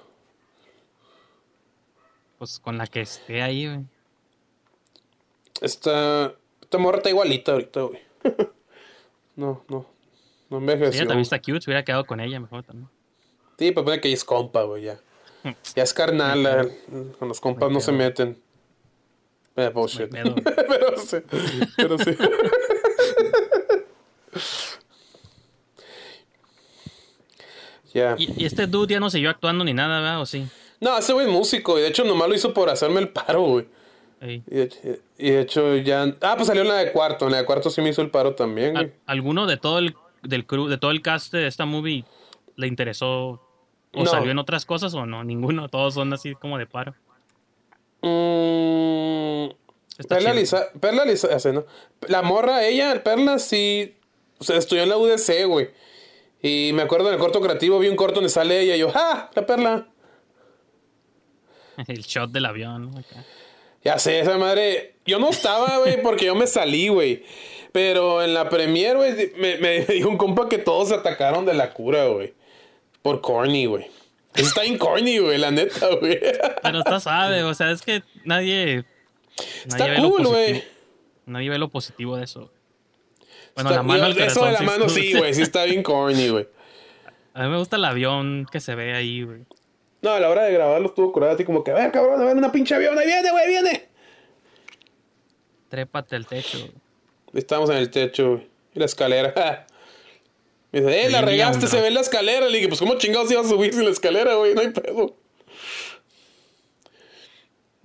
Pues con la que esté ahí, güey. Esta, esta morra está igualita ahorita, güey. no, no. No envejeció. ella también está cute, se hubiera quedado con ella mejor también. Sí, pues pone que es compa, güey, ya. Ya es carnal, la- con los compas no se meten. Eh, bullshit. Hay pedo. pero sí, pero sí. Ya. Y, y este dude ya no siguió actuando ni nada, ¿verdad? ¿O sí? No, ese güey es músico, y de hecho nomás lo hizo por hacerme el paro, güey. Ey. Y de, y de hecho ya... Ah, pues salió en la de cuarto, en la de cuarto sí me hizo el paro también, güey. ¿Al- ¿Alguno de todo el del crew, de todo el cast de esta movie le interesó o No. salió en otras cosas o no? Ninguno, todos son así como de paro. Mm, Perla. Lisa, Perla Lisa, ese, ¿no? La morra, ella, Perla, sí, o sea, estudió en la UDC, güey. Y me acuerdo en el corto creativo, vi un corto donde sale ella y yo, ¡ah! La Perla. El shot del avión. ¿no? Acá. Ya sé, esa madre. Yo no estaba, güey, porque yo me salí, güey. Pero en la premier, güey, me, me dijo un compa que todos se atacaron de la cura, güey. Por corny, güey. Eso Está bien corny, güey, la neta, güey. Pero está suave, o sea, es que nadie. Está nadie cool, güey. Nadie ve lo positivo de eso. Bueno, Está- la mano al Eso de la corazón, mano sí, güey. Sí está bien corny, güey. A mí me gusta el avión que se ve ahí, güey. No, a la hora de grabarlo estuvo curado así como que, a ver, cabrón, a ver, una pinche avión, ahí viene, güey, viene. Trépate al techo. güey. Estábamos en el techo, güey. Y la escalera. Me dice, eh, la regaste, se ve la escalera. Le dije, pues, ¿cómo chingados iba a subir sin la escalera, güey? No hay pedo.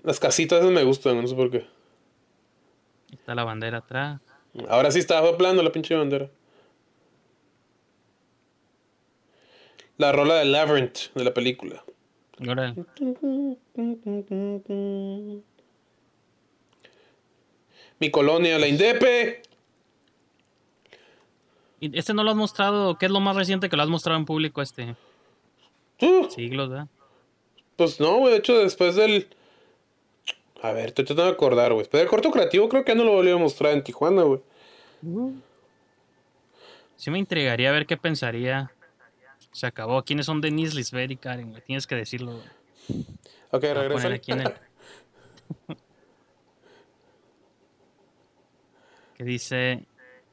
Las casitas esas me gustan, no sé por qué. Está la bandera atrás. Ahora sí estaba plano la pinche bandera. La rola de Labyrinth de la película. Órale. Mi colonia, la Indepe. ¿Y este no lo has mostrado? ¿Qué es lo más reciente que lo has mostrado en público este? Siglos, ¿verdad? Pues no, güey. De hecho, después del. A ver, estoy tratando de acordar, güey. Después del corto creativo, creo que ya no lo volví a mostrar en Tijuana, güey. Sí me intrigaría ver qué pensaría. Se acabó. ¿Quiénes son Denise, Lisbeth y Karen? güey? Tienes que decirlo. güey. Ok, a regresa. aquí en el- que dice...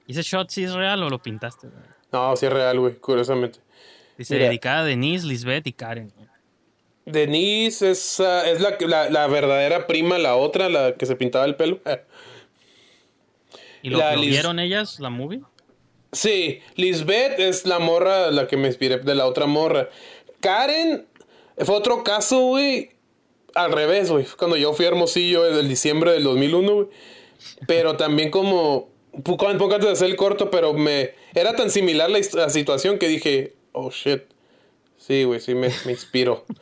¿Y ese shot sí es real o lo pintaste? güey? No, sí es real, güey, curiosamente. Dice Mira. dedicada a Denise, Lisbeth y Karen. güey. Denise es, ah, es la, la, la verdadera prima, la otra, la que se pintaba el pelo. ¿Y lo, La lo Lis- vieron ellas, la movie? Sí, Lisbeth es la morra, la que me inspiré de la otra morra. Karen fue otro caso, güey. Al revés, güey. Cuando yo fui a Hermosillo en el diciembre del 2001, güey. Pero también como... Poco antes de hacer el corto, pero me... Era tan similar la, situación que dije... Oh, shit. Sí, güey, sí me, me inspiró.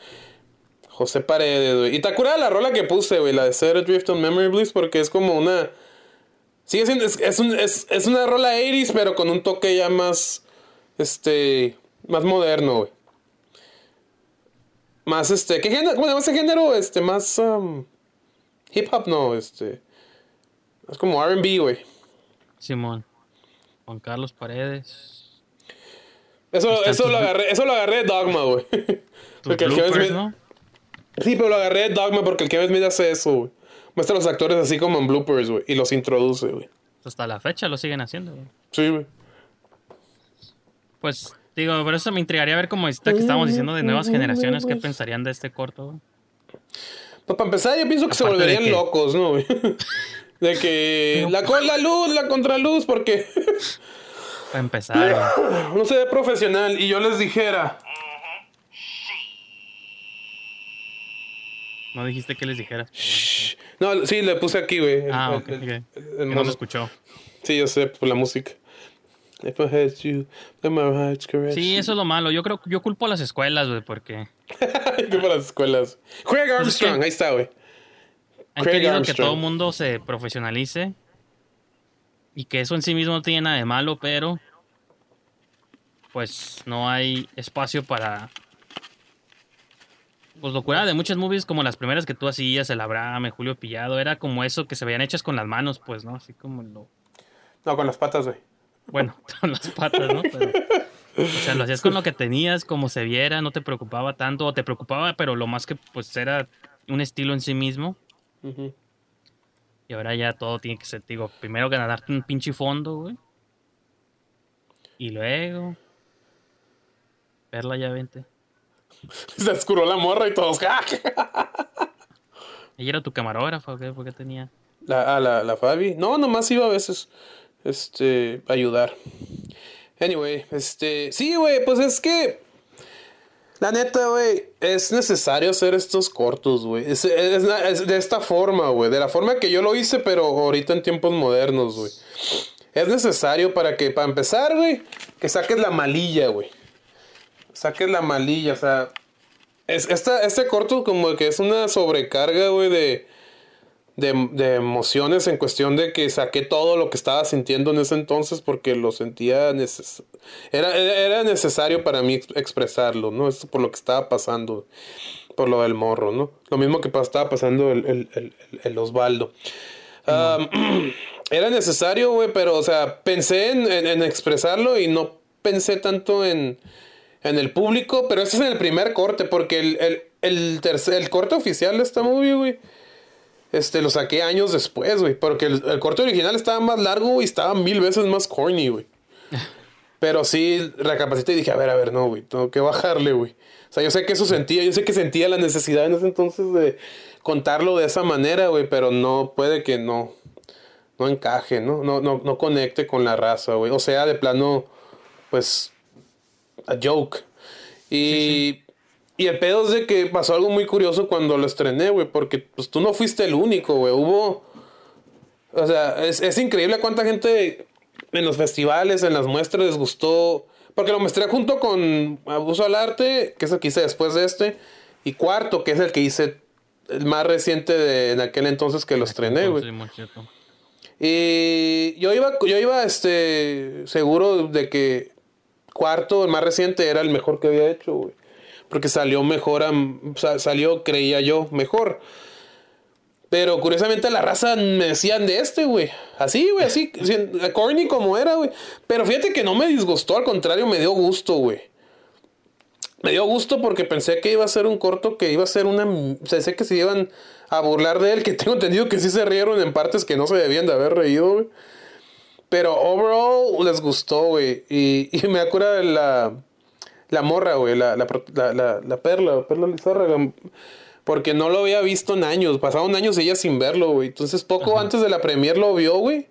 José Paredes, güey. Y te acuerdas la rola que puse, güey, la de Set Adrift on Memory Bliss, porque es como una. Sigue siendo. Es, es, es- una rola 80s, pero con un toque ya más. Este. Más moderno, güey. Más este. ¿Qué género? ¿Cómo se ese género? Este, más. um, hip hop, no, este. Es como RB, güey. Simón. Juan Carlos Paredes. Eso, eso, lo agarré, eso lo agarré de Dogma, güey. Porque el Kevin Smith- ¿no? Sí, pero lo agarré de Dogma porque el Kevin Smith hace eso, güey. Muestra a los actores así como en bloopers, güey. Y los introduce, güey. Hasta la fecha lo siguen haciendo. güey. Sí, güey. Pues, digo, por eso me intrigaría ver como esta que estábamos diciendo de nuevas generaciones, qué pensarían de este corto. güey. Pues para empezar, yo pienso que se Aparte volverían que- locos, ¿no, güey? De que la con la luz, la contraluz, porque Para empezar, no se ve profesional. Y yo les dijera, no dijiste que les dijera. no, sí, le puse aquí, güey. Ah, el- ok, el- el no se escuchó. Sí, yo sé, por la música. If I had you, then my Sí, eso es lo malo. Yo creo, yo culpo a las escuelas, güey, porque Que para las escuelas. Craig Pues es Armstrong, que- ahí está, güey. Han Craig querido que todo el mundo se profesionalice y que eso en sí mismo no tiene nada de malo, pero pues no hay espacio para pues locura de muchas movies como las primeras que tú hacías, el Abraham, el Julio Pillado, era como eso que se veían hechas con las manos, pues, ¿no? Así como lo No, con las patas, güey. bueno, con las patas, ¿no? Pero, o sea, lo hacías con lo que tenías, como se viera, no te preocupaba tanto, o te preocupaba, pero lo más que pues era un estilo en sí mismo. Y ahora ya todo tiene que ser, digo, primero ganarte un pinche fondo, güey. Y luego. Verla ya vente. Se oscuró la morra y todos. ¿Ella era tu camarógrafa qué? ¿Por qué tenía? La, ah, la, la Fabi. No, nomás iba a veces. Este. a ayudar. Anyway, este. Sí, güey, pues es que. La neta, güey, es necesario hacer estos cortos, güey. Es, de esta forma, güey. De la forma que yo lo hice, pero ahorita en tiempos modernos, güey. Es necesario para que, para empezar, güey, que saques la malilla, güey. Saques la malilla, o sea. Es, esta, este corto como que es una sobrecarga, güey, de, de, de emociones en cuestión de que saqué todo lo que estaba sintiendo en ese entonces porque lo sentía neces era, era necesario para mí ex- expresarlo, ¿no? Es por lo que estaba pasando, por lo del morro, ¿no? Lo mismo que estaba pasando el, el, el, Osvaldo. Era necesario, güey, pero, o sea, pensé en, en- expresarlo y no pensé tanto en, en el público, pero ese es el primer corte, porque el, el, el, tercer, el corte oficial de esta movie, güey, este, lo saqué años después, güey, porque el, el corte original estaba más largo y estaba mil veces más corny, güey. Pero sí, recapacité y dije, a ver, a ver, no, güey, tengo que bajarle, güey. O sea, yo sé que eso sentía, yo sé que sentía la necesidad en ese entonces de contarlo de esa manera, güey, pero no puede que no, no encaje, ¿no? No, no, no conecte con la raza, güey. O sea, de plano, pues, a joke. Y, y el pedo es de que pasó algo muy curioso cuando lo estrené, güey, porque pues tú no fuiste el único, güey. Hubo... O sea, es, es increíble cuánta gente en los festivales, en las muestras les gustó. Porque lo mostré junto con Abuso al Arte, que es el que hice después de este. Y Cuarto, que es el que hice el más reciente de en aquel entonces que lo estrené, güey. Y yo iba, yo iba este, seguro de que Cuarto, el más reciente, era el mejor que había hecho, güey. Porque salió mejor, salió, creía yo, mejor. Pero curiosamente la raza me decían de este, güey. Así, güey, así. sí, Corny como era, güey. Pero fíjate que no me disgustó, al contrario, me dio gusto, güey. Me dio gusto porque pensé que iba a ser un corto que iba a ser una. Pensé que se iban a burlar de él, que tengo entendido que sí se rieron en partes que no se debían de haber reído, güey. Pero overall les gustó, güey. Y, y me acuerdo de la. La morra, güey. La, la, la, la, la perla, Perla Lizárraga. Porque no lo había visto en años. Pasaron años ella sin verlo, güey. Entonces, poco antes de la premier lo vio, güey.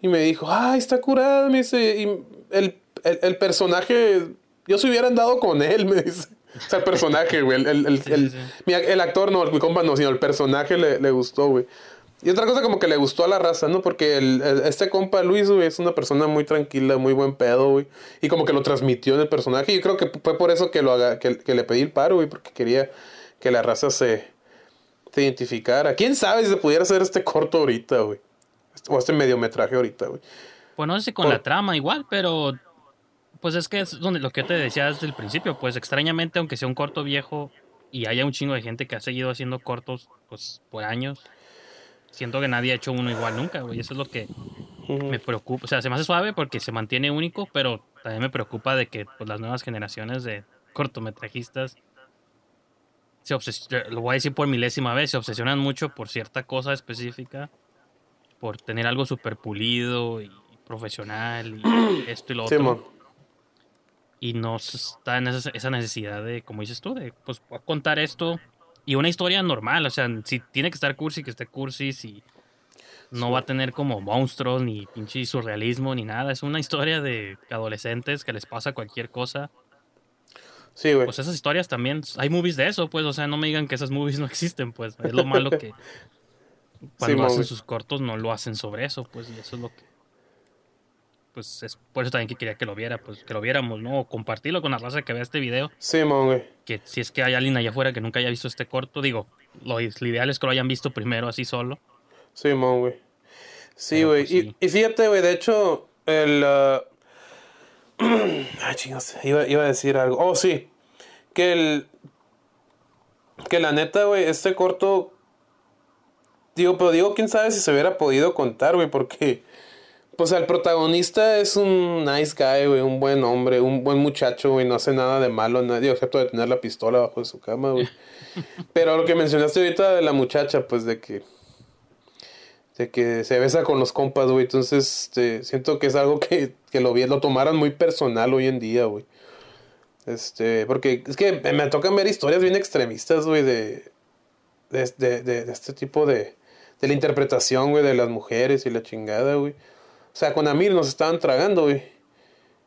Y me dijo, ay, está curada. Me dice, y el, el, el personaje, yo se hubiera andado con él, me dice. O sea, el personaje, güey. El, el, el, Sí, el actor no, el compa no, sino el personaje le, le gustó, güey. Y otra cosa como que le gustó a la raza, ¿no? Porque el, el- este compa Luis, güey, es una persona muy tranquila, muy buen pedo, güey. Y como que lo transmitió en el personaje. Yo creo que fue por eso que, lo haga, que, que le pedí el paro, güey, porque quería que la raza se, se identificara. ¿Quién sabe si se pudiera hacer este corto ahorita, güey? O este mediometraje ahorita, güey. Pues no sé si con Por- la trama igual, pero pues es que es donde lo que te decía desde el principio, pues extrañamente aunque sea un corto viejo y haya un chingo de gente que ha seguido haciendo cortos pues por años, siento que nadie ha hecho uno igual nunca, güey, eso es lo que me preocupa, o sea, se me hace suave porque se mantiene único, pero también me preocupa de que pues las nuevas generaciones de cortometrajistas se obses- lo voy a decir por milésima vez, se obsesionan mucho por cierta cosa específica, por tener algo súper pulido y profesional y esto y lo otro. Simón. y no está en esa, esa necesidad de, como dices tú, de pues contar esto y una historia normal, o sea, si tiene que estar cursi, que esté cursi, si no va a tener como monstruos ni pinche surrealismo ni nada, es una historia de adolescentes que les pasa cualquier cosa. Sí, güey. Pues esas historias también, hay movies de eso, pues, o sea, no me digan que esas movies no existen, pues, es lo malo que cuando hacen sus cortos no lo hacen sobre eso, pues, y eso es lo que pues es por eso también que quería que lo viera, pues que lo viéramos, ¿no? O compartirlo con la raza que vea este video, Simón, güey. que si es que hay alguien allá afuera que nunca haya visto este corto, digo, lo, lo ideal es que lo hayan visto primero así solo. Simón, güey. Sí, güey. pues, y, sí. y fíjate, güey, de hecho, el... ah, Ay, chingos, iba, iba a decir algo. Oh, sí. Que el... Que la neta, güey, este corto... Digo, pero digo, quién sabe si se hubiera podido contar, güey, porque... Pues el protagonista es un nice guy, güey, un buen hombre, un buen muchacho, güey, no hace nada de malo a nadie, excepto de tener la pistola bajo de su cama, güey. Pero lo que mencionaste ahorita de la muchacha, pues de que de que se besa con los compas, güey. Entonces, este, siento que es algo que, que lo, lo tomaran muy personal hoy en día, güey. Este, porque es que me me tocan ver historias bien extremistas, güey, de, de, de, de- de este tipo de, de la interpretación, güey, de las mujeres y la chingada, güey. O sea, con Amir nos estaban tragando, güey.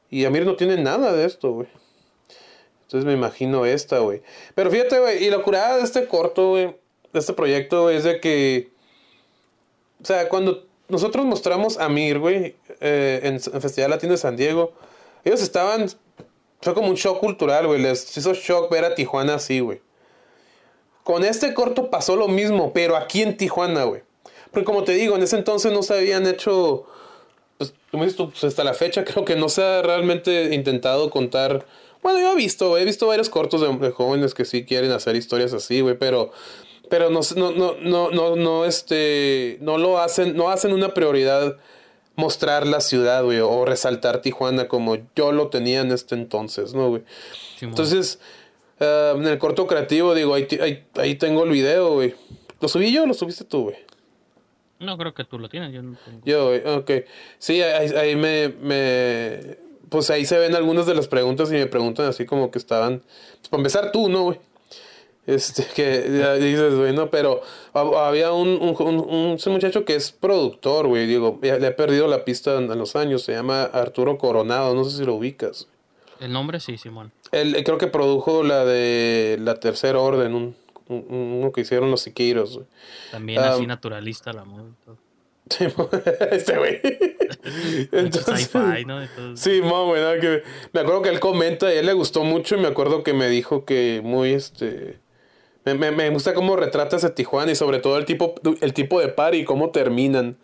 Y Amir no tiene nada de esto, güey. Entonces me imagino esta, güey. Pero fíjate, güey, y la curada de este corto, güey, de este proyecto, es de que. O sea, cuando nosotros mostramos a Mir, güey, eh, en, en Festival Latino de San Diego, ellos estaban. Fue como un shock cultural, güey. Les hizo shock ver a Tijuana así, güey. Con este corto pasó lo mismo, pero aquí en Tijuana, güey. Porque como te digo, en ese entonces no se habían hecho. Como dices tú, pues, hasta la fecha creo que no se ha realmente intentado contar. Bueno, yo he visto, he visto varios cortos de, jóvenes que sí quieren hacer historias así, güey, pero. Pero no, no, no, no, no, no, este. No lo hacen, no hacen una prioridad mostrar la ciudad, güey, o resaltar Tijuana como yo lo tenía en este entonces, ¿no, güey? Entonces, ah, en el corto creativo, digo, ahí, ahí, ahí tengo el video, güey. ¿Lo subí yo o lo subiste tú, güey? No creo que tú lo tienes. Yo no tengo. Yo, ok. Sí, ahí, ahí me, me... Pues ahí se ven algunas de las preguntas y me preguntan así como que estaban... Pues para empezar tú, ¿no, güey? Este, que ya dices, güey, no, pero hab- había un, un, un, un- muchacho que es productor, güey, digo, le he perdido la pista en, en los años, se llama Arturo Coronado, no sé si lo ubicas. El nombre sí, Simón. Él eh, creo que produjo la de la Tercera Orden, un- uno que hicieron los Siqueiros, güey. También así naturalista la moda y todo. este güey. Entonces, ¿no? Entonces, Sí, mo, güey, que- me acuerdo que él comenta, a él le gustó mucho y me acuerdo que me dijo que muy, este, me, me, me gusta cómo retratas a Tijuana y sobre todo el tipo, el tipo de par y cómo terminan.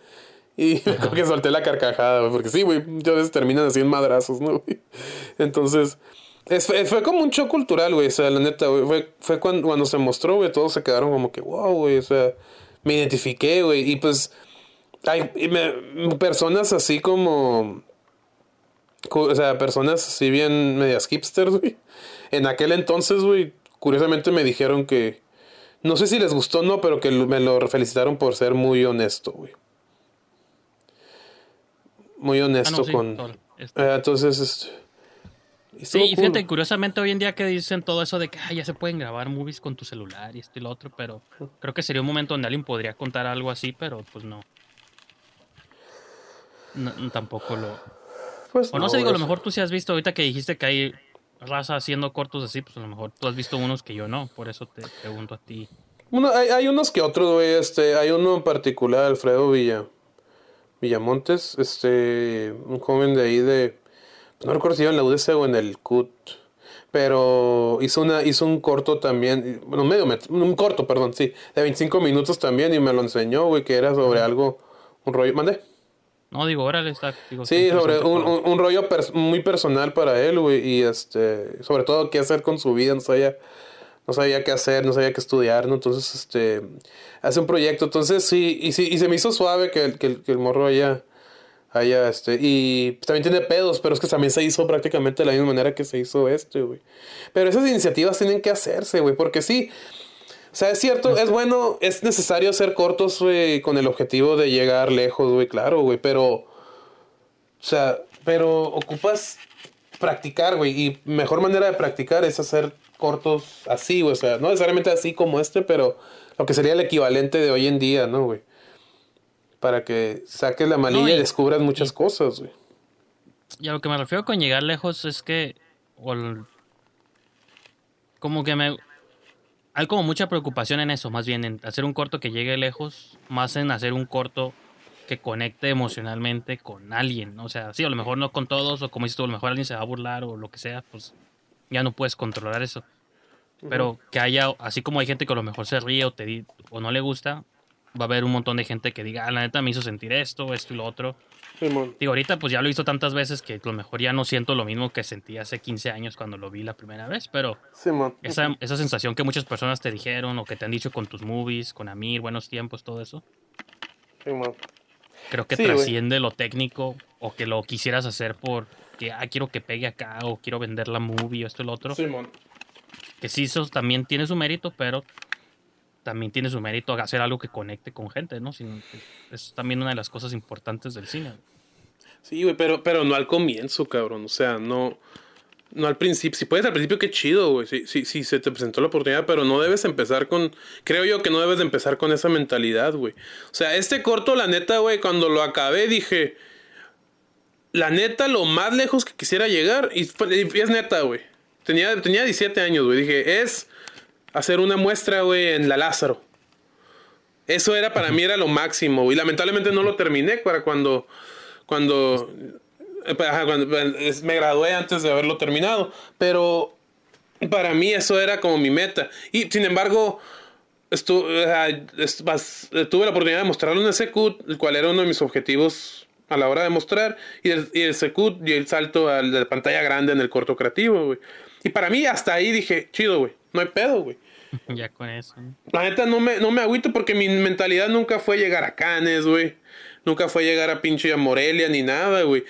Y me acuerdo que solté la carcajada, güey, porque sí, güey, muchas veces terminan así en madrazos, ¿no? güey? Entonces, es- fue, como un shock cultural, güey, o sea, la neta, güey, fue, fue cuando, cuando se mostró, güey, todos se quedaron como que, wow, güey, o sea, me identifiqué, güey, y pues, hay y me- personas así como... O sea, personas así bien medias hipsters, güey. En aquel entonces, güey, curiosamente me dijeron que... No sé si les gustó o no, pero que me lo felicitaron por ser muy honesto, güey. Muy Ah, honesto no, sí, con... Este- Eh, entonces, este... estuvo Sí, y cool. fíjate, curiosamente hoy en día que dicen todo eso de que "Ah, ya se pueden grabar movies con tu celular y esto y lo otro, pero creo que sería un momento donde alguien podría contar algo así, pero pues no. Tampoco lo... Pues O no, sé, digo, a lo mejor tú sí has visto ahorita que dijiste que hay raza haciendo cortos así, pues a lo mejor tú has visto unos que yo no, por eso te pregunto a ti. Bueno, hay, hay unos que otros, güey. Este, hay uno en particular, Alfredo Villa, Villamontes, este, un joven de ahí de, no recuerdo si iba en la UDC o en el CUT, pero hizo una, hizo un corto también, bueno, medio met- un corto, perdón, sí, de 25 minutos también y me lo enseñó, güey, que era sobre algo, un rollo, mandé. No, digo, órale, está... Digo, Sí, sobre un, un, un rollo pers- muy personal para él, güey, y este, sobre todo qué hacer con su vida, no sabía, no sabía qué hacer, no sabía qué estudiar, ¿no? Entonces, este, hace un proyecto, entonces sí, y sí, y se me hizo suave que, el- que, el- que el morro haya, haya, este, y también tiene pedos, pero es que también se hizo prácticamente de la misma manera que se hizo este, güey. Pero esas iniciativas tienen que hacerse, güey, porque sí, o sea, es cierto, es bueno, es necesario hacer cortos, güey, con el objetivo de llegar lejos, güey, claro, güey, pero, o sea, pero ocupas practicar, güey, y mejor manera de practicar es hacer cortos así, güey, o sea, no necesariamente así como este, pero lo que sería el equivalente de hoy en día, ¿no, güey? Para que saques la manilla No, y, y- descubras muchas cosas, güey. Y a lo que me refiero con llegar lejos es que. el- como que me. Hay como mucha preocupación en eso, más bien en hacer un corto que llegue lejos, más en hacer un corto que conecte emocionalmente con alguien. ¿no? O sea, sí, a lo mejor no con todos, o como dices tú, a lo mejor alguien se va a burlar o lo que sea, pues ya no puedes controlar eso. Pero que haya, así como hay gente que a lo mejor se ríe o, te o no le gusta, va a haber un montón de gente que diga, ah, la neta me hizo sentir esto, esto y lo otro. Simón. Digo, ahorita pues ya lo he visto tantas veces que a lo mejor ya no siento lo mismo que sentí hace 15 años cuando lo vi la primera vez, pero Simón. esa, esa sensación que muchas personas te dijeron o que te han dicho con tus movies, con Amir, buenos tiempos, todo eso, Simón. creo que Sí, trasciende lo técnico o que lo quisieras hacer por que, ah, quiero que pegue acá o quiero vender la movie o esto y lo otro. Simón. Que sí, eso también tiene su mérito, pero también tiene su mérito hacer algo que conecte con gente, ¿no? Que es también una de las cosas importantes del cine. Sí, güey, pero, pero no al comienzo, cabrón. O sea, no. No al principio, si puedes al principio, qué chido, güey. Sí, sí, sí, se te presentó la oportunidad, pero no debes empezar con. Creo yo que no debes de empezar con esa mentalidad, güey. O sea, este corto, la neta, güey, cuando lo acabé dije. La neta, lo más lejos que quisiera llegar, y, y es neta, güey. Tenía, tenía 17 años, güey. Dije, es hacer una muestra, güey, en la Lázaro. Eso era para mí, era lo máximo, güey. Lamentablemente no lo terminé para cuando. Cuando me gradué antes de haberlo terminado, pero para mí eso era como mi meta. Y sin embargo, tuve la oportunidad de mostrarlo en ese CUT, el cual era uno de mis objetivos a la hora de mostrar, y el, y el y el salto a la pantalla grande en el corto creativo, güey. Y para mí hasta ahí dije, chido, güey, no hay pedo, güey. Ya con eso. La neta no me, no me agüito porque mi mentalidad nunca fue llegar a Canes, güey. Nunca fue llegar a pinche a Morelia ni nada, güey.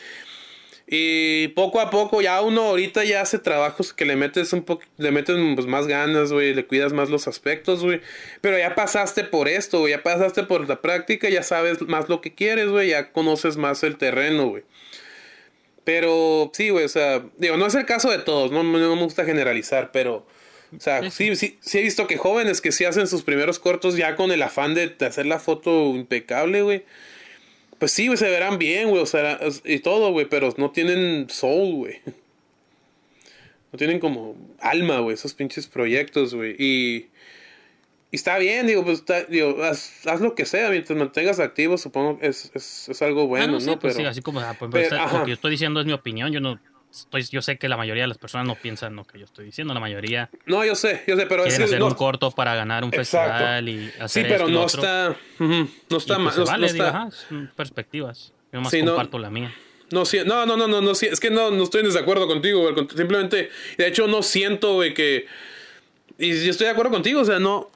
Y poco a poco, ya uno ahorita ya hace trabajos que le metes un poco, le metes pues, más ganas, güey, le cuidas más los aspectos, güey. Pero ya pasaste por esto, güey, ya pasaste por la práctica, ya sabes más lo que quieres, güey, ya conoces más el terreno, güey. Pero sí, güey, o sea, digo, no es el caso de todos, no, no me gusta generalizar, pero, o sea, sí, sí, sí he visto que jóvenes que sí hacen sus primeros cortos ya con el afán de hacer la foto impecable, güey pues sí, güey, se verán bien, güey, o sea, y todo, güey, pero no tienen soul, güey. No tienen como alma, güey, esos pinches proyectos, güey. Y, y está bien, digo, pues, digo, haz, lo que sea, mientras mantengas activo, supongo que es, es, es algo bueno, ¿no? Pues pero, sí, así como, ah, pues, pues, lo que yo estoy diciendo es mi opinión, yo no estoy, yo sé que la mayoría de las personas no piensan lo que yo estoy diciendo, la mayoría. No, yo sé, yo sé, pero quieren hacer un corto para ganar un festival y hacer Sí, pero no, está, no está, pues, vale, no digo, está. ajá, perspectivas. Yo más Sí, no. comparto la mía. No, sí, no, no, no, no, no, sí, es que no, no estoy en desacuerdo contigo, güey. con- Simplemente, de hecho, no siento, güey, que. Y yo estoy de acuerdo contigo, o sea, no.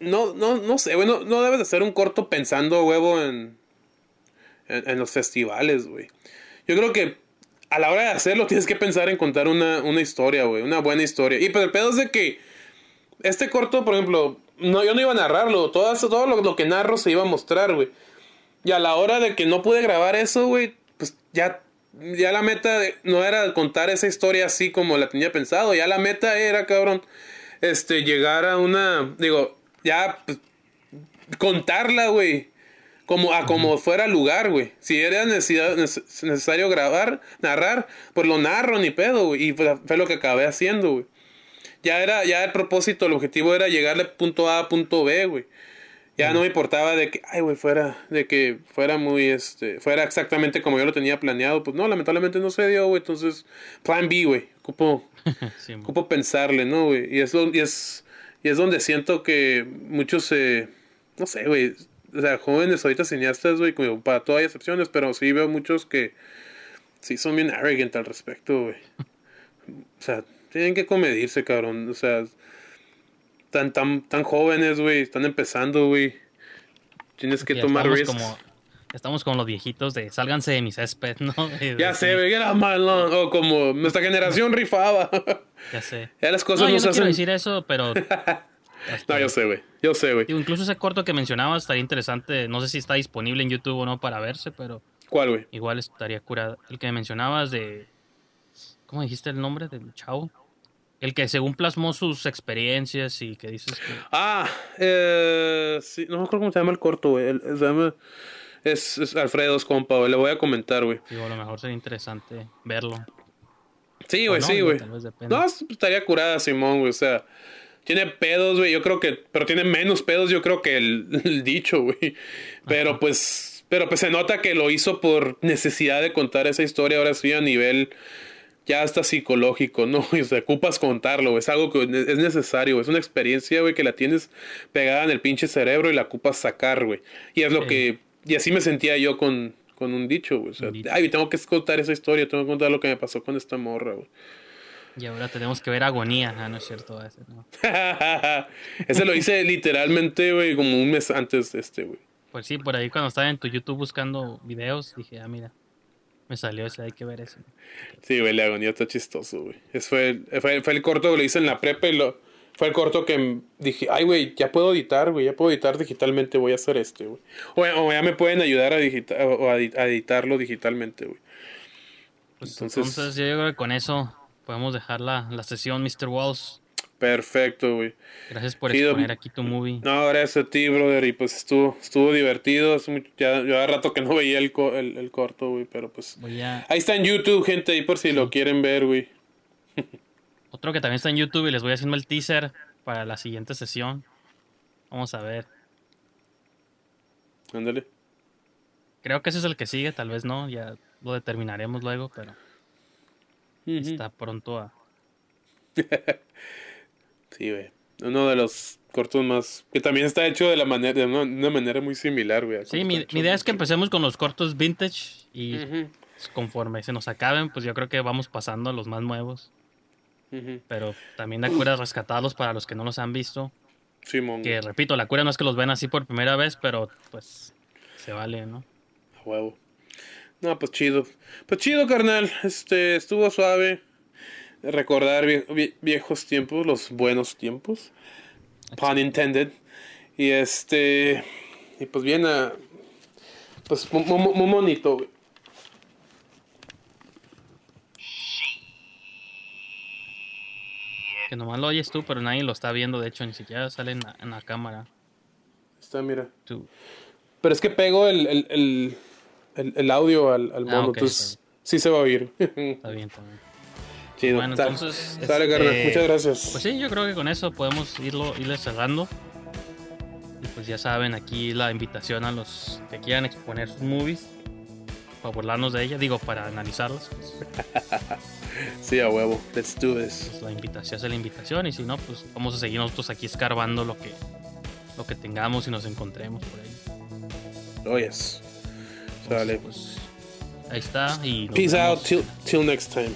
No, no, no sé, güey, no, no debes de hacer un corto pensando, huevo, en. En, en los festivales, güey. Yo creo que a la hora de hacerlo tienes que pensar en contar una, una historia, güey, una buena historia. Y pero el pedo es de que. Este corto, por ejemplo, no, yo no iba a narrarlo, todo, todo lo, que narro se iba a mostrar, güey. Y a la hora de que no pude grabar eso, güey, pues ya, ya la meta no era contar esa historia así como la tenía pensado. Ya la meta era, cabrón, este, llegar a una, digo, ya, pues, contarla, güey. Como, a como fuera lugar, güey. Si era neces- necesario grabar, narrar, pues lo narro, ni pedo, güey. Y fue, lo que acabé haciendo, güey. Ya era, ya el propósito, el objetivo era llegarle punto A a punto B, güey. Ya no me importaba de que, ay, güey, fuera, de que fuera muy, este, fuera exactamente como yo lo tenía planeado. Pues no, lamentablemente no se dio, güey. Entonces, plan B, güey. Ocupo, Sí, ocupo pensarle, ¿no, güey? Y eso, y es, y es donde siento que muchos, se no sé, güey. O sea, jóvenes ahorita cineastas, güey, como para todo hay excepciones, pero sí veo muchos que sí son bien arrogant al respecto, güey. O sea, tienen que comedirse, cabrón. O sea, tan, tan, tan jóvenes, güey, están empezando, güey. Tienes que Ya tomar estamos risks. como Estamos con los viejitos de sálganse de mi césped, ¿no? Ya de- sé, güey, era malo. O como nuestra generación rifaba. Ya sé. ya las No, cosas yo no se no quiero hacen. decir eso, pero. No, yo sé, güey. Yo sé, güey. Incluso ese corto que mencionabas estaría interesante. No sé si está disponible en YouTube o no para verse, pero ¿Cuál, güey? igual estaría curado. El que mencionabas de. ¿Cómo dijiste el nombre del chavo? El que según plasmó sus experiencias y que dices que. Ah, eh, sí, no me acuerdo cómo se llama el corto, güey. El- se llama- Es, es Alfredo, es compa, güey. Le voy a comentar, güey. Digo, a lo mejor sería interesante verlo. Sí, güey, no, sí, güey. No, es- estaría curada, Simón, güey. O sea, tiene pedos, güey. Yo creo que. Pero tiene menos pedos, yo creo que el, el dicho, güey. Pero pues. Pero pues se nota que lo hizo por necesidad de contar esa historia, ahora sí, a nivel. Ya hasta psicológico, ¿no? Y, sea, ocupas contarlo, güey. Es algo que es necesario, güey. Es una experiencia, güey, que la tienes pegada en el pinche cerebro y la ocupas sacar, güey. Y es lo Sí. que. Y así me sentía yo con, con un dicho, güey. O sea, ay, tengo que contar esa historia, tengo que contar lo que me pasó con esta morra, güey. Y ahora tenemos que ver agonía. Ah, no es cierto. Ese, no. Ese lo hice literalmente, güey, como un mes antes de este, güey. Pues sí, por ahí cuando estaba en tu YouTube buscando videos, dije, ah, mira, me salió ese, hay que ver ese. Sí, güey, la agonía está chistoso, güey. Ese fue, el- fue, fue el corto que lo hice en la prepa y lo, fue el corto que dije, ay, güey, ya puedo editar, güey, ya puedo editar digitalmente, voy a hacer este, güey. O, o ya me pueden ayudar a, digita- o a editarlo digitalmente, güey. Pues Entonces- entonces, yo creo que con eso podemos dejar la, la sesión, Mr. Walls. Perfecto, güey. Gracias por Chido. exponer aquí tu movie. No, gracias a ti, brother. Y pues estuvo, estuvo divertido. Ya, ya hace rato que no veía el, co- el, el corto, güey. Pero pues. A... Ahí está en YouTube, gente. Ahí por si lo quieren ver, güey. Otro que también está en YouTube y les voy haciendo el teaser para la siguiente sesión. Vamos a ver. Ándale. Creo que ese es el que sigue, tal vez no, ya lo determinaremos luego, pero Está pronto a... Sí, güey. Uno de los cortos más. Que también está hecho de la manera, de una, una manera muy similar, güey. Sí, mi, idea es que empecemos con los cortos vintage y Ujú, conforme se nos acaben, pues yo creo que vamos pasando a los más nuevos. Pero también la cura es rescatarlos para los que no los han visto. Simón. Que repito, la cura no es que los ven así por primera vez, pero pues se vale, ¿no? A huevo. No, pues chido. Pues chido, carnal. Este, estuvo suave. Recordar vie- vie- viejos tiempos, los buenos tiempos. Pun intended. Y este. Y pues bien, ah, pues muy, muy- muy bonito, güey. Que nomás lo oyes tú, pero nadie lo está viendo, de hecho, ni siquiera sale en la, en la cámara. Está, mira. Tú. Pero es que pego el, el, el, el- el audio al, al Ah, mono, ok, entonces sí se va a oír. Está bien. Chido. Bueno, Sale. entonces, Sale, este, carnal. Muchas gracias. Pues sí, yo creo que con eso podemos irlo, irle cerrando. Y pues ya saben, aquí la invitación a los que quieran exponer sus movies. Para burlarnos de ellas, digo, para analizarlos. Pues, Sí, a huevo. Let's do this. pues la invitación es la invitación. Y si no, pues vamos a seguir nosotros aquí escarbando lo que, lo que tengamos y nos encontremos por ahí. Oh, yes. Sale. Pues, Peace out till, till next time.